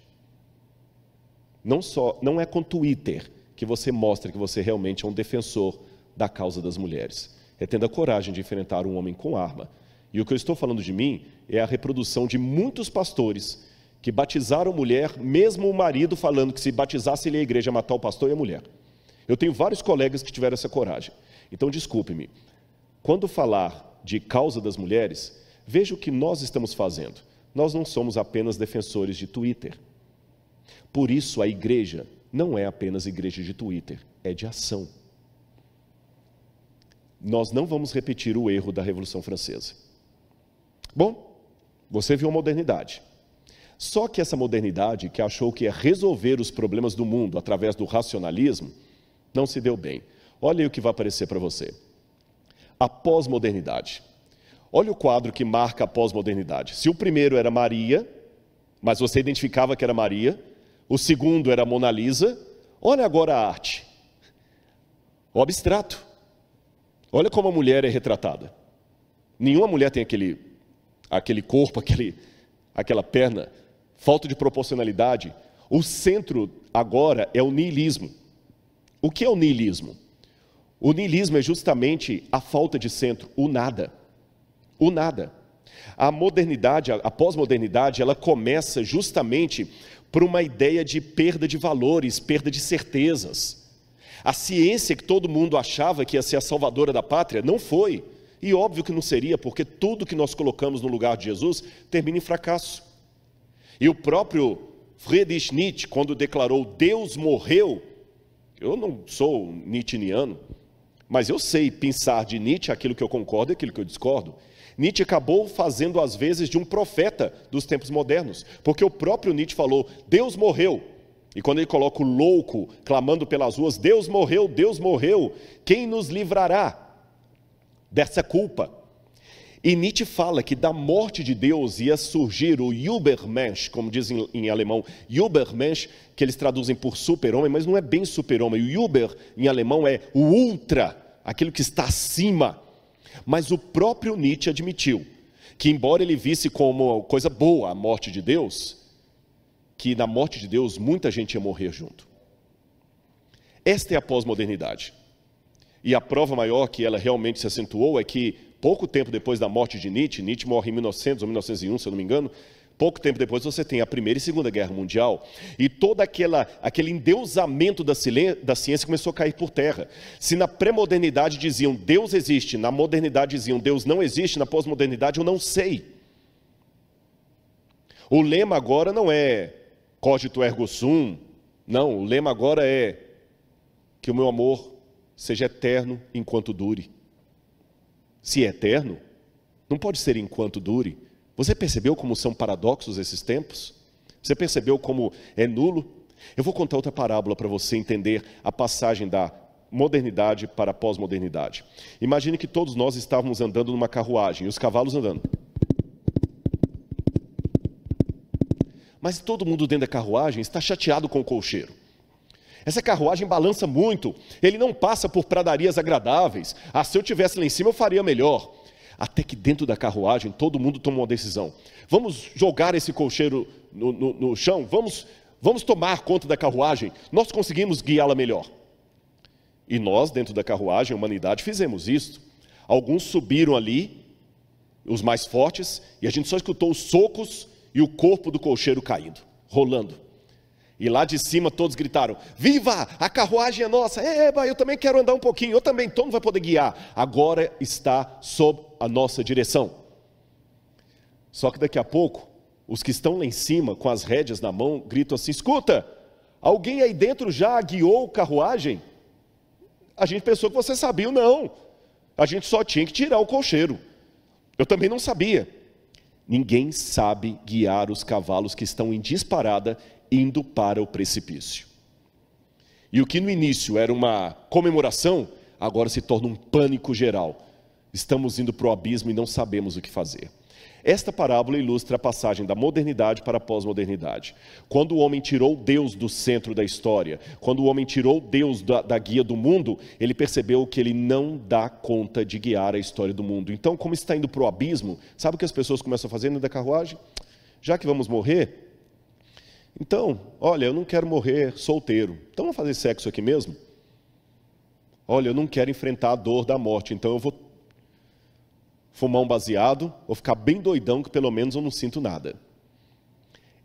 A: Não, só, não é com Twitter que você mostra que você realmente é um defensor da causa das mulheres. É tendo a coragem de enfrentar um homem com arma. E o que eu estou falando de mim é a reprodução de muitos pastores que batizaram mulher, mesmo o marido falando que se batizasse ele a igreja matar o pastor e a mulher. Eu tenho vários colegas que tiveram essa coragem. Então, desculpe-me. Quando falar de causa das mulheres, veja o que nós estamos fazendo. Nós não somos apenas defensores de Twitter. Por isso, a igreja não é apenas igreja de Twitter, é de ação. Nós não vamos repetir o erro da Revolução Francesa. Bom, você viu a modernidade. Só que essa modernidade, que achou que ia resolver os problemas do mundo através do racionalismo, não se deu bem. Olha aí o que vai aparecer para você. A pós-modernidade. Olha o quadro que marca a pós-modernidade. Se o primeiro era Maria, mas você identificava que era Maria, o segundo era Mona Lisa, olha agora a arte. O abstrato. Olha como a mulher é retratada. Nenhuma mulher tem aquele, aquele corpo, aquele, aquela perna, falta de proporcionalidade. O centro agora é o niilismo. O que é o niilismo? O niilismo é justamente a falta de centro, o nada. O nada. A modernidade, a pós-modernidade, ela começa justamente por uma ideia de perda de valores, perda de certezas. A ciência que todo mundo achava que ia ser a salvadora da pátria, não foi. E óbvio que não seria, porque tudo que nós colocamos no lugar de Jesus termina em fracasso. E o próprio Friedrich Nietzsche, quando declarou Deus morreu, eu não sou nietzscheano, mas eu sei pensar de Nietzsche aquilo que eu concordo e aquilo que eu discordo. Nietzsche acabou fazendo às vezes de um profeta dos tempos modernos, porque o próprio Nietzsche falou: Deus morreu. E quando ele coloca o louco clamando pelas ruas: Deus morreu, Deus morreu, quem nos livrará dessa culpa? E Nietzsche fala que da morte de Deus ia surgir o Übermensch, como dizem em alemão, Übermensch, que eles traduzem por super-homem, mas não é bem super-homem. O Über em alemão é o ultra, aquilo que está acima. Mas o próprio Nietzsche admitiu que, embora ele visse como coisa boa a morte de Deus, que na morte de Deus muita gente ia morrer junto. Esta é a pós-modernidade. E a prova maior que ela realmente se acentuou é que, pouco tempo depois da morte de Nietzsche, Nietzsche morre em 1900 ou 1901, se eu não me engano, Pouco tempo depois você tem a Primeira e Segunda Guerra Mundial e todo aquela, aquele endeusamento da, da ciência começou a cair por terra. Se na pré-modernidade diziam Deus existe, na modernidade diziam Deus não existe, na pós-modernidade eu não sei. O lema agora não é cogito ergo sum, não, o lema agora é que o meu amor seja eterno enquanto dure. Se é eterno, não pode ser enquanto dure, você percebeu como são paradoxos esses tempos? Você percebeu como é nulo? Eu vou contar outra parábola para você entender a passagem da modernidade para a pós-modernidade. Imagine que todos nós estávamos andando numa carruagem e os cavalos andando. Mas todo mundo dentro da carruagem está chateado com o colcheiro. Essa carruagem balança muito, ele não passa por pradarias agradáveis. Ah, se eu tivesse lá em cima eu faria melhor. Até que dentro da carruagem todo mundo tomou uma decisão. Vamos jogar esse colcheiro no, no, no chão, vamos, vamos tomar conta da carruagem, nós conseguimos guiá-la melhor. E nós, dentro da carruagem, a humanidade, fizemos isso. Alguns subiram ali, os mais fortes, e a gente só escutou os socos e o corpo do colcheiro caindo, rolando. E lá de cima todos gritaram: Viva! A carruagem é nossa! Eba, eu também quero andar um pouquinho, eu também, todo mundo vai poder guiar. Agora está sob a nossa direção. Só que daqui a pouco, os que estão lá em cima, com as rédeas na mão, gritam assim: Escuta, alguém aí dentro já guiou carruagem? A gente pensou que você sabia, não. A gente só tinha que tirar o colcheiro. Eu também não sabia. Ninguém sabe guiar os cavalos que estão em disparada indo para o precipício. E o que no início era uma comemoração, agora se torna um pânico geral. Estamos indo para o abismo e não sabemos o que fazer. Esta parábola ilustra a passagem da modernidade para a pós-modernidade. Quando o homem tirou Deus do centro da história, quando o homem tirou Deus da, da, guia do mundo, ele percebeu que ele não dá conta de guiar a história do mundo. Então, como está indo para o abismo, sabe o que as pessoas começam a fazer no da carruagem? Já que vamos morrer, então, olha, eu não quero morrer solteiro. Então vamos fazer sexo aqui mesmo? Olha, eu não quero enfrentar a dor da morte, então eu vou fumar um baseado, vou ficar bem doidão que pelo menos eu não sinto nada.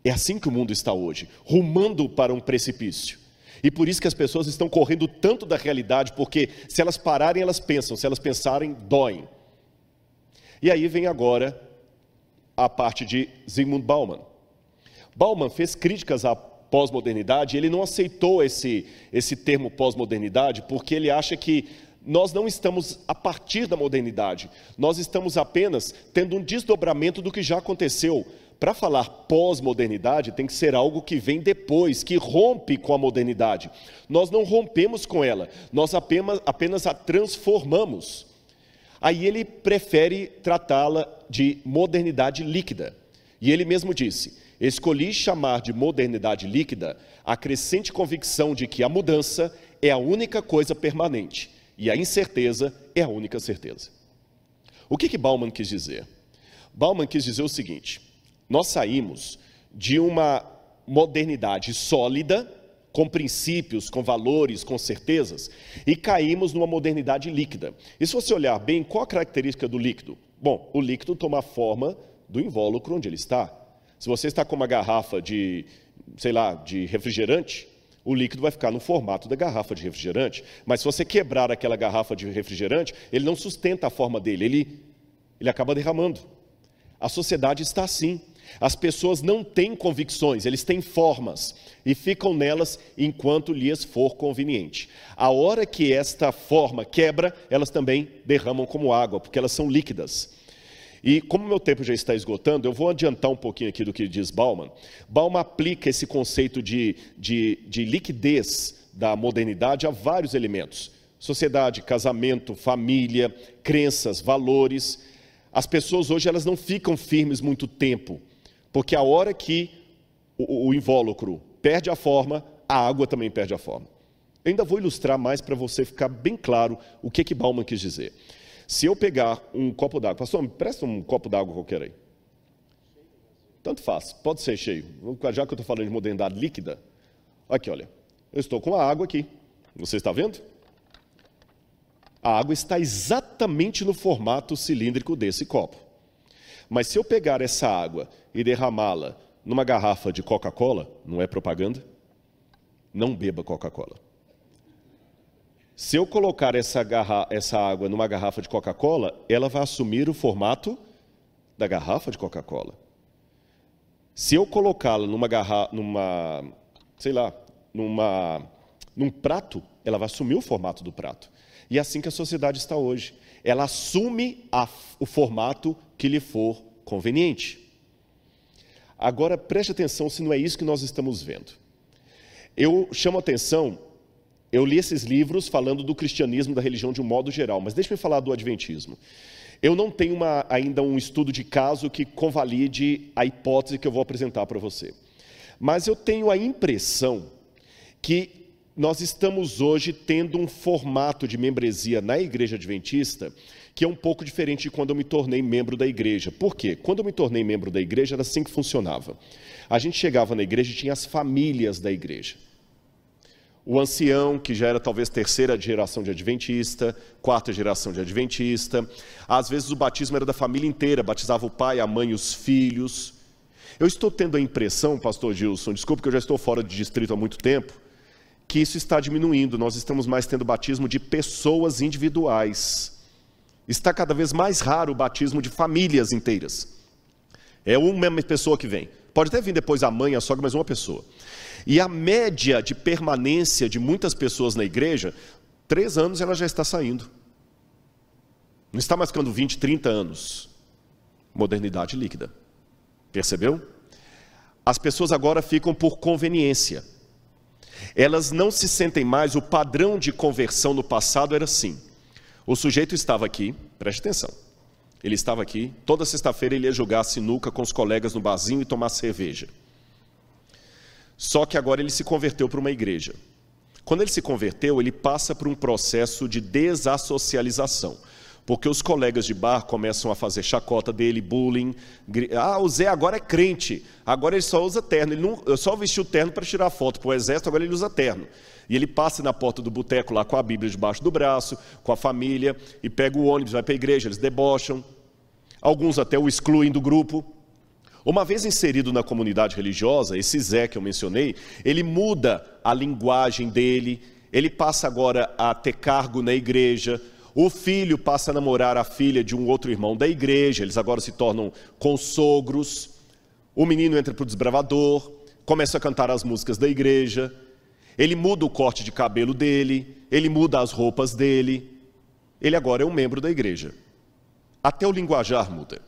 A: É assim que o mundo está hoje, rumando para um precipício. E por isso que as pessoas estão correndo tanto da realidade, porque se elas pararem, elas pensam, se elas pensarem, doem. E aí vem agora a parte de Zygmunt Bauman. Bauman fez críticas à pós-modernidade, ele não aceitou esse, esse termo pós-modernidade, porque ele acha que nós não estamos a partir da modernidade, nós estamos apenas tendo um desdobramento do que já aconteceu. para falar pós-modernidade, tem que ser algo que vem depois, que rompe com a modernidade. Nós não rompemos com ela, nós apenas, apenas a transformamos. Aí ele prefere tratá-la de modernidade líquida. E ele mesmo disse: Escolhi chamar de modernidade líquida a crescente convicção de que a mudança é a única coisa permanente e a incerteza é a única certeza. O que, que Bauman quis dizer? Bauman quis dizer o seguinte: nós saímos de uma modernidade sólida, com princípios, com valores, com certezas, e caímos numa modernidade líquida. E se você olhar bem, qual a característica do líquido? Bom, o líquido toma a forma do invólucro onde ele está. Se você está com uma garrafa de, sei lá, de refrigerante, o líquido vai ficar no formato da garrafa de refrigerante. Mas se você quebrar aquela garrafa de refrigerante, ele não sustenta a forma dele, ele, ele acaba derramando. A sociedade está assim. As pessoas não têm convicções, eles têm formas e ficam nelas enquanto lhes for conveniente. A hora que esta forma quebra, elas também derramam como água, porque elas são líquidas. E como meu tempo já está esgotando, eu vou adiantar um pouquinho aqui do que diz Bauman. Bauman aplica esse conceito de, de, de liquidez da modernidade a vários elementos: sociedade, casamento, família, crenças, valores. As pessoas hoje elas não ficam firmes muito tempo, porque a hora que o, o invólucro perde a forma, a água também perde a forma. Eu ainda vou ilustrar mais para você ficar bem claro o que que Bauman quis dizer. Se eu pegar um copo d'água, pastor, me presta um copo d'água qualquer aí. Tanto faz, pode ser cheio. Já que eu estou falando de modernidade líquida, aqui, olha. Eu estou com a água aqui. Você está vendo? A água está exatamente no formato cilíndrico desse copo. Mas se eu pegar essa água e derramá-la numa garrafa de Coca-Cola, não é propaganda? Não beba Coca-Cola. Se eu colocar essa, garra, essa água numa garrafa de Coca-Cola, ela vai assumir o formato da garrafa de Coca-Cola. Se eu colocá-la numa garrafa, numa, sei lá, numa, num prato, ela vai assumir o formato do prato. E é assim que a sociedade está hoje. Ela assume a, o formato que lhe for conveniente. Agora preste atenção se não é isso que nós estamos vendo. Eu chamo atenção eu li esses livros falando do cristianismo, da religião de um modo geral, mas deixe-me falar do adventismo. Eu não tenho uma, ainda um estudo de caso que convalide a hipótese que eu vou apresentar para você. Mas eu tenho a impressão que nós estamos hoje tendo um formato de membresia na igreja adventista que é um pouco diferente de quando eu me tornei membro da igreja. Por quê? Quando eu me tornei membro da igreja, era assim que funcionava. A gente chegava na igreja e tinha as famílias da igreja o ancião, que já era talvez terceira geração de adventista, quarta geração de adventista. Às vezes o batismo era da família inteira, batizava o pai, a mãe os filhos. Eu estou tendo a impressão, pastor Gilson, desculpe que eu já estou fora de distrito há muito tempo, que isso está diminuindo. Nós estamos mais tendo batismo de pessoas individuais. Está cada vez mais raro o batismo de famílias inteiras. É uma pessoa que vem. Pode até vir depois a mãe, a sogra, mas uma pessoa. E a média de permanência de muitas pessoas na igreja, três anos ela já está saindo. Não está mais ficando 20, 30 anos. Modernidade líquida. Percebeu? As pessoas agora ficam por conveniência. Elas não se sentem mais, o padrão de conversão no passado era assim. O sujeito estava aqui, preste atenção. Ele estava aqui, toda sexta-feira ele ia jogar sinuca com os colegas no barzinho e tomar cerveja. Só que agora ele se converteu para uma igreja. Quando ele se converteu, ele passa por um processo de desassocialização. Porque os colegas de bar começam a fazer chacota dele, bullying. Ah, o Zé agora é crente, agora ele só usa terno. Ele não, só vestiu terno para tirar foto para o exército, agora ele usa terno. E ele passa na porta do boteco lá com a Bíblia debaixo do braço, com a família, e pega o ônibus, vai para a igreja, eles debocham. Alguns até o excluem do grupo. Uma vez inserido na comunidade religiosa, esse Zé que eu mencionei, ele muda a linguagem dele, ele passa agora a ter cargo na igreja, o filho passa a namorar a filha de um outro irmão da igreja, eles agora se tornam consogros. O menino entra para o desbravador, começa a cantar as músicas da igreja, ele muda o corte de cabelo dele, ele muda as roupas dele, ele agora é um membro da igreja. Até o linguajar muda.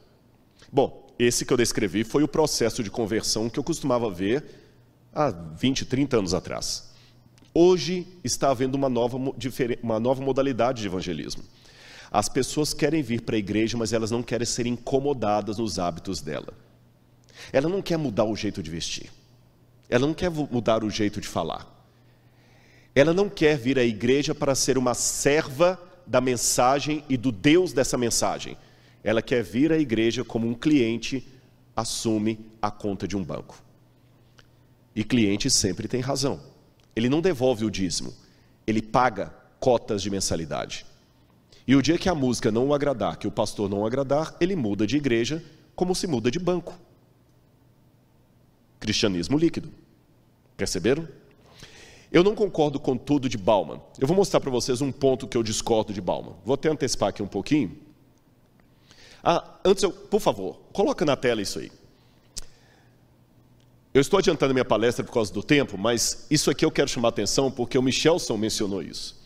A: Bom, esse que eu descrevi foi o processo de conversão que eu costumava ver há 20, 30 anos atrás. Hoje está havendo uma nova, uma nova modalidade de evangelismo. As pessoas querem vir para a igreja, mas elas não querem ser incomodadas nos hábitos dela. Ela não quer mudar o jeito de vestir. Ela não quer mudar o jeito de falar. Ela não quer vir à igreja para ser uma serva da mensagem e do Deus dessa mensagem. Ela quer vir à igreja como um cliente assume a conta de um banco. E cliente sempre tem razão. Ele não devolve o dízimo, ele paga cotas de mensalidade. E o dia que a música não o agradar, que o pastor não o agradar, ele muda de igreja como se muda de banco. Cristianismo líquido. Perceberam? Eu não concordo com tudo de Bauman. Eu vou mostrar para vocês um ponto que eu discordo de Bauman. Vou até antecipar aqui um pouquinho. Ah, antes eu, por favor, coloca na tela isso aí. Eu estou adiantando minha palestra por causa do tempo, mas isso aqui eu quero chamar a atenção porque o Michelson mencionou isso.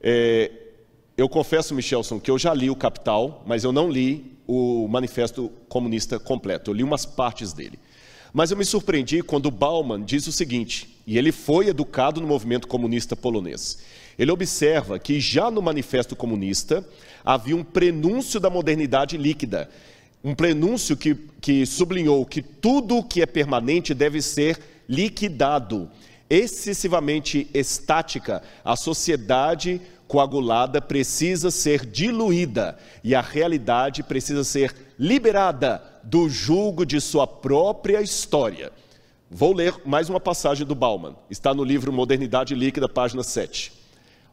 A: É, eu confesso, Michelson, que eu já li o Capital, mas eu não li o Manifesto Comunista completo. Eu li umas partes dele. Mas eu me surpreendi quando Bauman diz o seguinte, e ele foi educado no movimento comunista polonês. Ele observa que já no Manifesto Comunista havia um prenúncio da modernidade líquida, um prenúncio que, que sublinhou que tudo o que é permanente deve ser liquidado. Excessivamente estática, a sociedade coagulada precisa ser diluída e a realidade precisa ser liberada do julgo de sua própria história. Vou ler mais uma passagem do Bauman, está no livro Modernidade Líquida, página 7.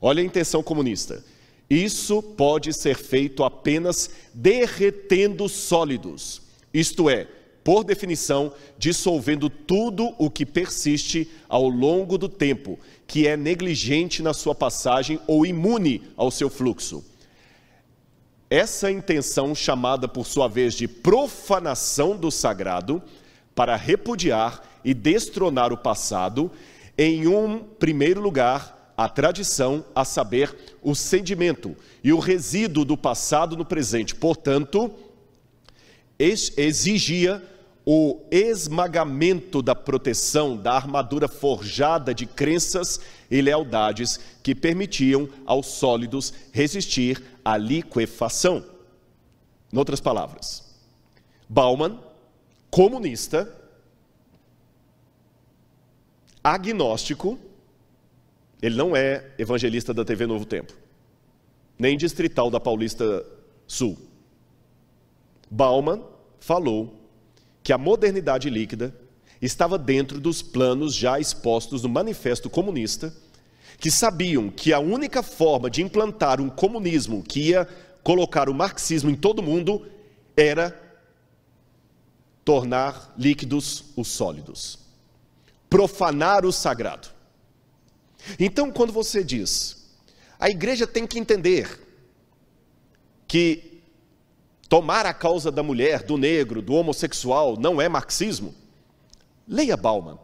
A: Olha a intenção comunista. Isso pode ser feito apenas derretendo sólidos, isto é, por definição, dissolvendo tudo o que persiste ao longo do tempo, que é negligente na sua passagem ou imune ao seu fluxo. Essa intenção, chamada por sua vez de profanação do sagrado, para repudiar e destronar o passado, em um primeiro lugar, a tradição, a saber, o sedimento e o resíduo do passado no presente. Portanto, exigia o esmagamento da proteção da armadura forjada de crenças e lealdades que permitiam aos sólidos resistir à liquefação. Em outras palavras, Bauman, comunista, agnóstico, ele não é evangelista da TV Novo Tempo, nem distrital da Paulista Sul. Bauman falou que a modernidade líquida estava dentro dos planos já expostos no Manifesto Comunista, que sabiam que a única forma de implantar um comunismo que ia colocar o marxismo em todo mundo era tornar líquidos os sólidos, profanar o sagrado. Então, quando você diz, a igreja tem que entender que tomar a causa da mulher, do negro, do homossexual não é marxismo, leia Bauman.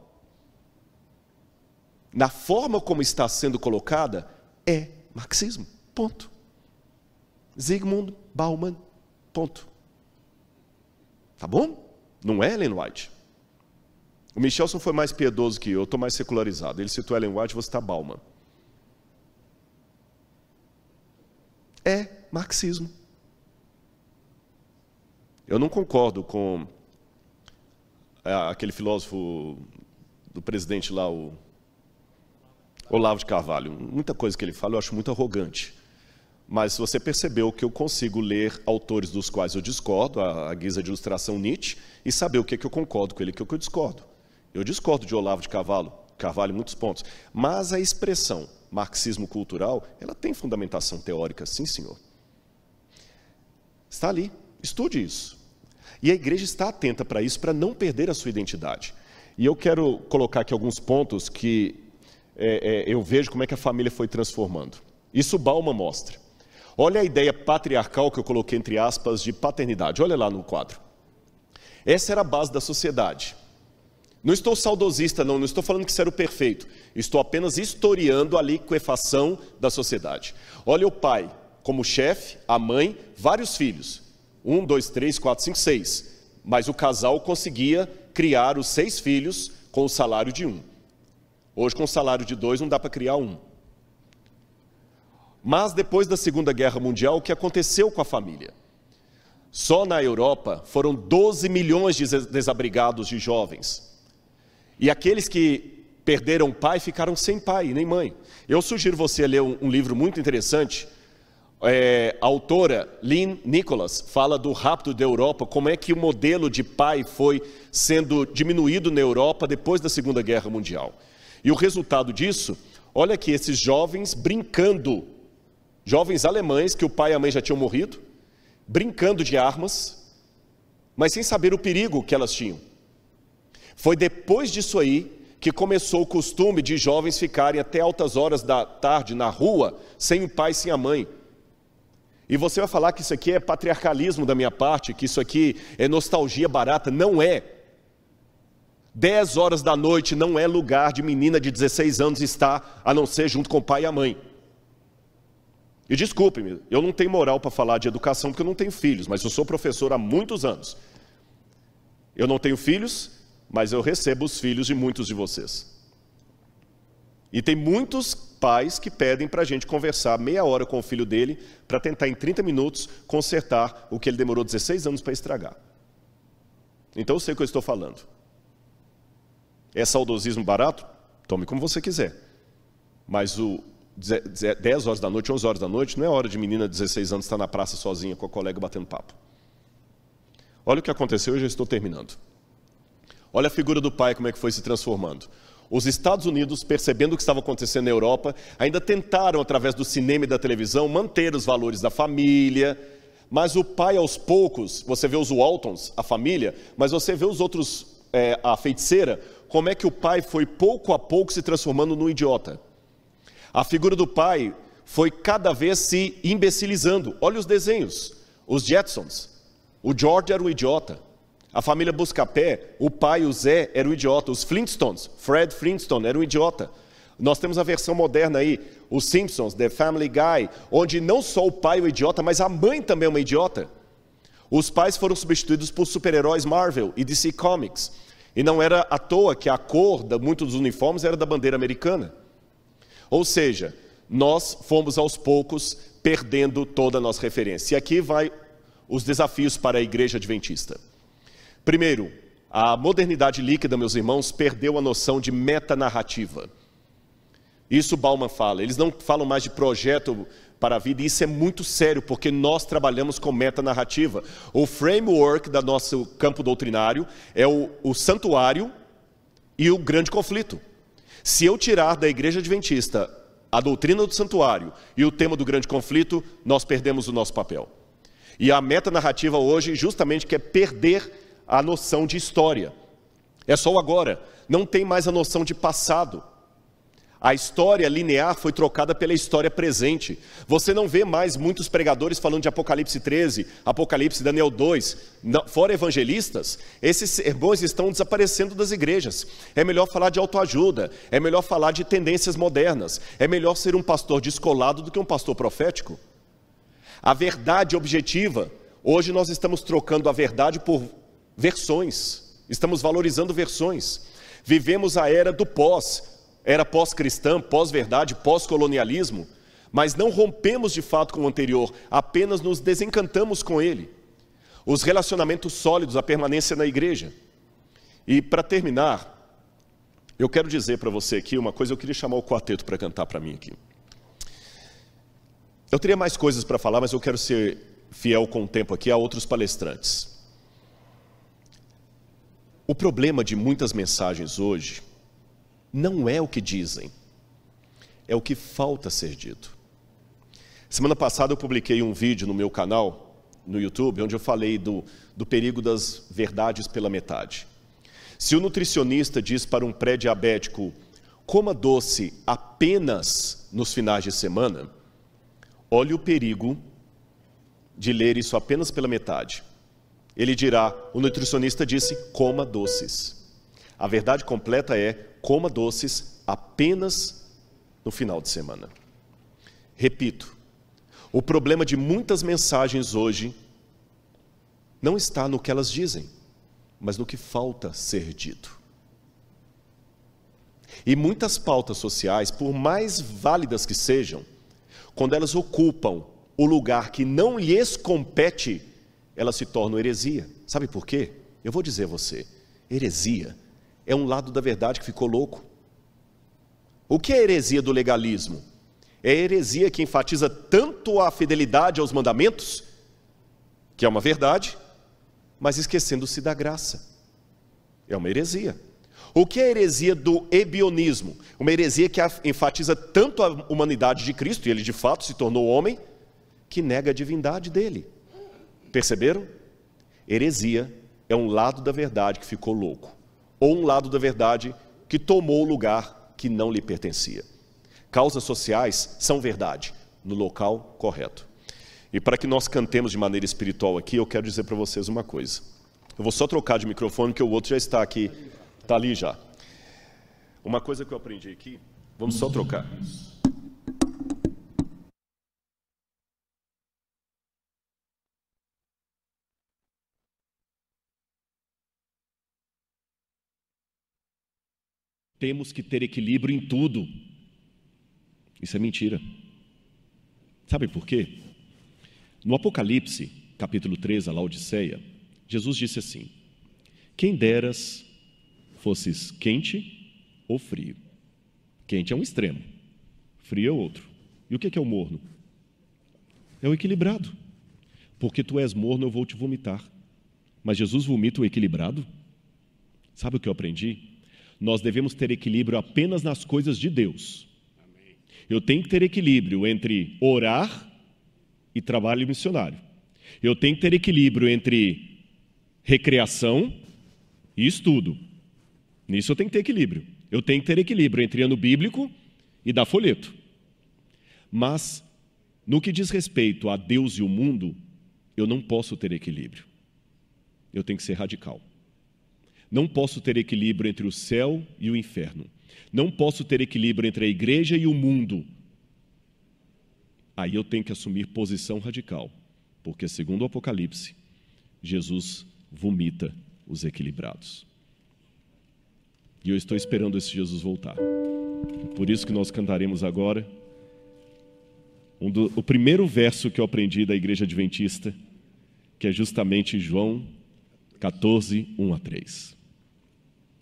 A: Na forma como está sendo colocada, é marxismo. Ponto. Zygmunt Bauman. Ponto. Tá bom? Não é Ellen White. O Michelson foi mais piedoso que eu, eu estou mais secularizado. Ele citou Ellen White, você está Bauman. É marxismo. Eu não concordo com é, aquele filósofo do presidente lá, o Olavo de Carvalho. Muita coisa que ele fala eu acho muito arrogante. Mas você percebeu que eu consigo ler autores dos quais eu discordo, a, a guisa de ilustração Nietzsche, e saber o que, é que eu concordo com ele e o que, é que eu discordo. Eu discordo de Olavo de Carvalho, Carvalho em muitos pontos, mas a expressão marxismo cultural, ela tem fundamentação teórica, sim, senhor. Está ali, estude isso. E a igreja está atenta para isso, para não perder a sua identidade. E eu quero colocar aqui alguns pontos que é, é, eu vejo como é que a família foi transformando. Isso Balma mostra. Olha a ideia patriarcal que eu coloquei entre aspas de paternidade. Olha lá no quadro. Essa era a base da sociedade. Não estou saudosista, não, não estou falando que isso era o perfeito. Estou apenas historiando a liquefação da sociedade. Olha o pai como chefe, a mãe, vários filhos. Um, dois, três, quatro, cinco, seis. mas o casal conseguia criar os seis filhos com o salário de um. Hoje, com o salário de dois, não dá para criar um. Mas depois da Segunda Guerra Mundial, o que aconteceu com a família? Só na Europa foram 12 milhões de desabrigados de jovens. E aqueles que perderam pai ficaram sem pai nem mãe. Eu sugiro você ler um, um livro muito interessante. É, a autora Lynn Nicholas fala do rapto da Europa, como é que o modelo de pai foi sendo diminuído na Europa depois da Segunda Guerra Mundial. E o resultado disso, olha aqui, esses jovens brincando, jovens alemães que o pai e a mãe já tinham morrido, brincando de armas, mas sem saber o perigo que elas tinham. Foi depois disso aí que começou o costume de jovens ficarem até altas horas da tarde na rua, sem o pai, sem a mãe. E você vai falar que isso aqui é patriarcalismo da minha parte, que isso aqui é nostalgia barata. Não é. 10 horas da noite não é lugar de menina de 16 anos estar, a não ser junto com o pai e a mãe. E desculpe-me, eu não tenho moral para falar de educação porque eu não tenho filhos, mas eu sou professor há muitos anos. Eu não tenho filhos, mas eu recebo os filhos de muitos de vocês. E tem muitos pais que pedem para a gente conversar meia hora com o filho dele para tentar em 30 minutos consertar o que ele demorou 16 anos para estragar. Então eu sei o que eu estou falando. É saudosismo barato? Tome como você quiser. Mas o 10 horas da noite, 11 horas da noite, não é hora de menina de 16 anos estar na praça sozinha com a colega batendo papo. Olha o que aconteceu, eu já estou terminando. Olha a figura do pai, como é que foi se transformando. Os Estados Unidos, percebendo o que estava acontecendo na Europa, ainda tentaram, através do cinema e da televisão, manter os valores da família. Mas o pai, aos poucos, você vê os Waltons, a família, mas você vê os outros, é, a feiticeira, como é que o pai foi pouco a pouco se transformando num idiota. A figura do pai foi cada vez se imbecilizando. Olha os desenhos. Os Jetsons. O George era um idiota. A família Buscapé, o pai, o Zé, era um idiota. Os Flintstones, Fred Flintstone, era um idiota. Nós temos a versão moderna aí, os Simpsons, The Family Guy, onde não só o pai é um idiota, mas a mãe também é uma idiota. Os pais foram substituídos por super-heróis Marvel e DC Comics. E não era à toa que a cor de muitos dos uniformes era da bandeira americana. Ou seja, nós fomos aos poucos perdendo toda a nossa referência. E aqui vai os desafios para a igreja adventista. Primeiro, a modernidade líquida, meus irmãos, perdeu a noção de metanarrativa. Isso Bauman fala. Eles não falam mais de projeto para a vida, e isso é muito sério, porque nós trabalhamos com metanarrativa. O framework do nosso campo doutrinário é o, o santuário e o grande conflito. Se eu tirar da igreja adventista a doutrina do santuário e o tema do grande conflito, nós perdemos o nosso papel. E a metanarrativa hoje justamente quer perder a noção de história. É só o agora, não tem mais a noção de passado. A história linear foi trocada pela história presente. Você não vê mais muitos pregadores falando de Apocalipse 13, Apocalipse Daniel 2, fora evangelistas. Esses sermões estão desaparecendo das igrejas. É melhor falar de autoajuda, é melhor falar de tendências modernas, é melhor ser um pastor descolado do que um pastor profético. A verdade objetiva, hoje nós estamos trocando a verdade por versões, estamos valorizando versões. Vivemos a era do pós, era pós-cristã, pós-verdade, pós-colonialismo, mas não rompemos de fato com o anterior, apenas nos desencantamos com ele. Os relacionamentos sólidos, a permanência na igreja. E para terminar, eu quero dizer para você aqui uma coisa, eu queria chamar o quarteto para cantar para mim aqui. Eu teria mais coisas para falar, mas eu quero ser fiel com o tempo aqui a outros palestrantes. O problema de muitas mensagens hoje não é o que dizem, é o que falta ser dito. Semana passada eu publiquei um vídeo no meu canal, no YouTube, onde eu falei do, do perigo das verdades pela metade. Se o nutricionista diz para um pré-diabético, coma doce apenas nos finais de semana, olhe o perigo de ler isso apenas pela metade. Ele dirá: o nutricionista disse, coma doces. A verdade completa é: coma doces apenas no final de semana. Repito, o problema de muitas mensagens hoje não está no que elas dizem, mas no que falta ser dito. E muitas pautas sociais, por mais válidas que sejam, quando elas ocupam o lugar que não lhes compete, elas se tornam heresia. Sabe por quê? Eu vou dizer a você: heresia é um lado da verdade que ficou louco. O que é heresia do legalismo? É heresia que enfatiza tanto a fidelidade aos mandamentos, que é uma verdade, mas esquecendo-se da graça. É uma heresia. O que é a heresia do ebionismo? Uma heresia que enfatiza tanto a humanidade de Cristo, e ele de fato se tornou homem, que nega a divindade dele. Perceberam? Heresia é um lado da verdade que ficou louco, ou um lado da verdade que tomou o lugar que não lhe pertencia. Causas sociais são verdade, no local correto. E para que nós cantemos de maneira espiritual aqui, eu quero dizer para vocês uma coisa. Eu vou só trocar de microfone, que o outro já está aqui Está ali já. Uma coisa que eu aprendi aqui, vamos só trocar. Temos que ter equilíbrio em tudo. Isso é mentira. Sabe por quê? No Apocalipse, capítulo 3, a Laodiceia, Jesus disse assim: Quem deras fosses quente ou frio. Quente é um extremo, frio é outro. E o que é o morno? É o equilibrado. Porque tu és morno, eu vou te vomitar. Mas Jesus vomita o equilibrado? Sabe o que eu aprendi? Nós devemos ter equilíbrio apenas nas coisas de Deus. Eu tenho que ter equilíbrio entre orar e trabalho missionário. Eu tenho que ter equilíbrio entre recreação e estudo. Nisso eu tenho que ter equilíbrio. Eu tenho que ter equilíbrio entre ano bíblico e dar folheto. Mas, no que diz respeito a Deus e o mundo, eu não posso ter equilíbrio. Eu tenho que ser radical. Não posso ter equilíbrio entre o céu e o inferno. Não posso ter equilíbrio entre a igreja e o mundo. Aí eu tenho que assumir posição radical, porque, segundo o Apocalipse, Jesus vomita os equilibrados. E eu estou esperando esse Jesus voltar. Por isso que nós cantaremos agora um do, o primeiro verso que eu aprendi da igreja adventista, que é justamente João 14, 1 a 3.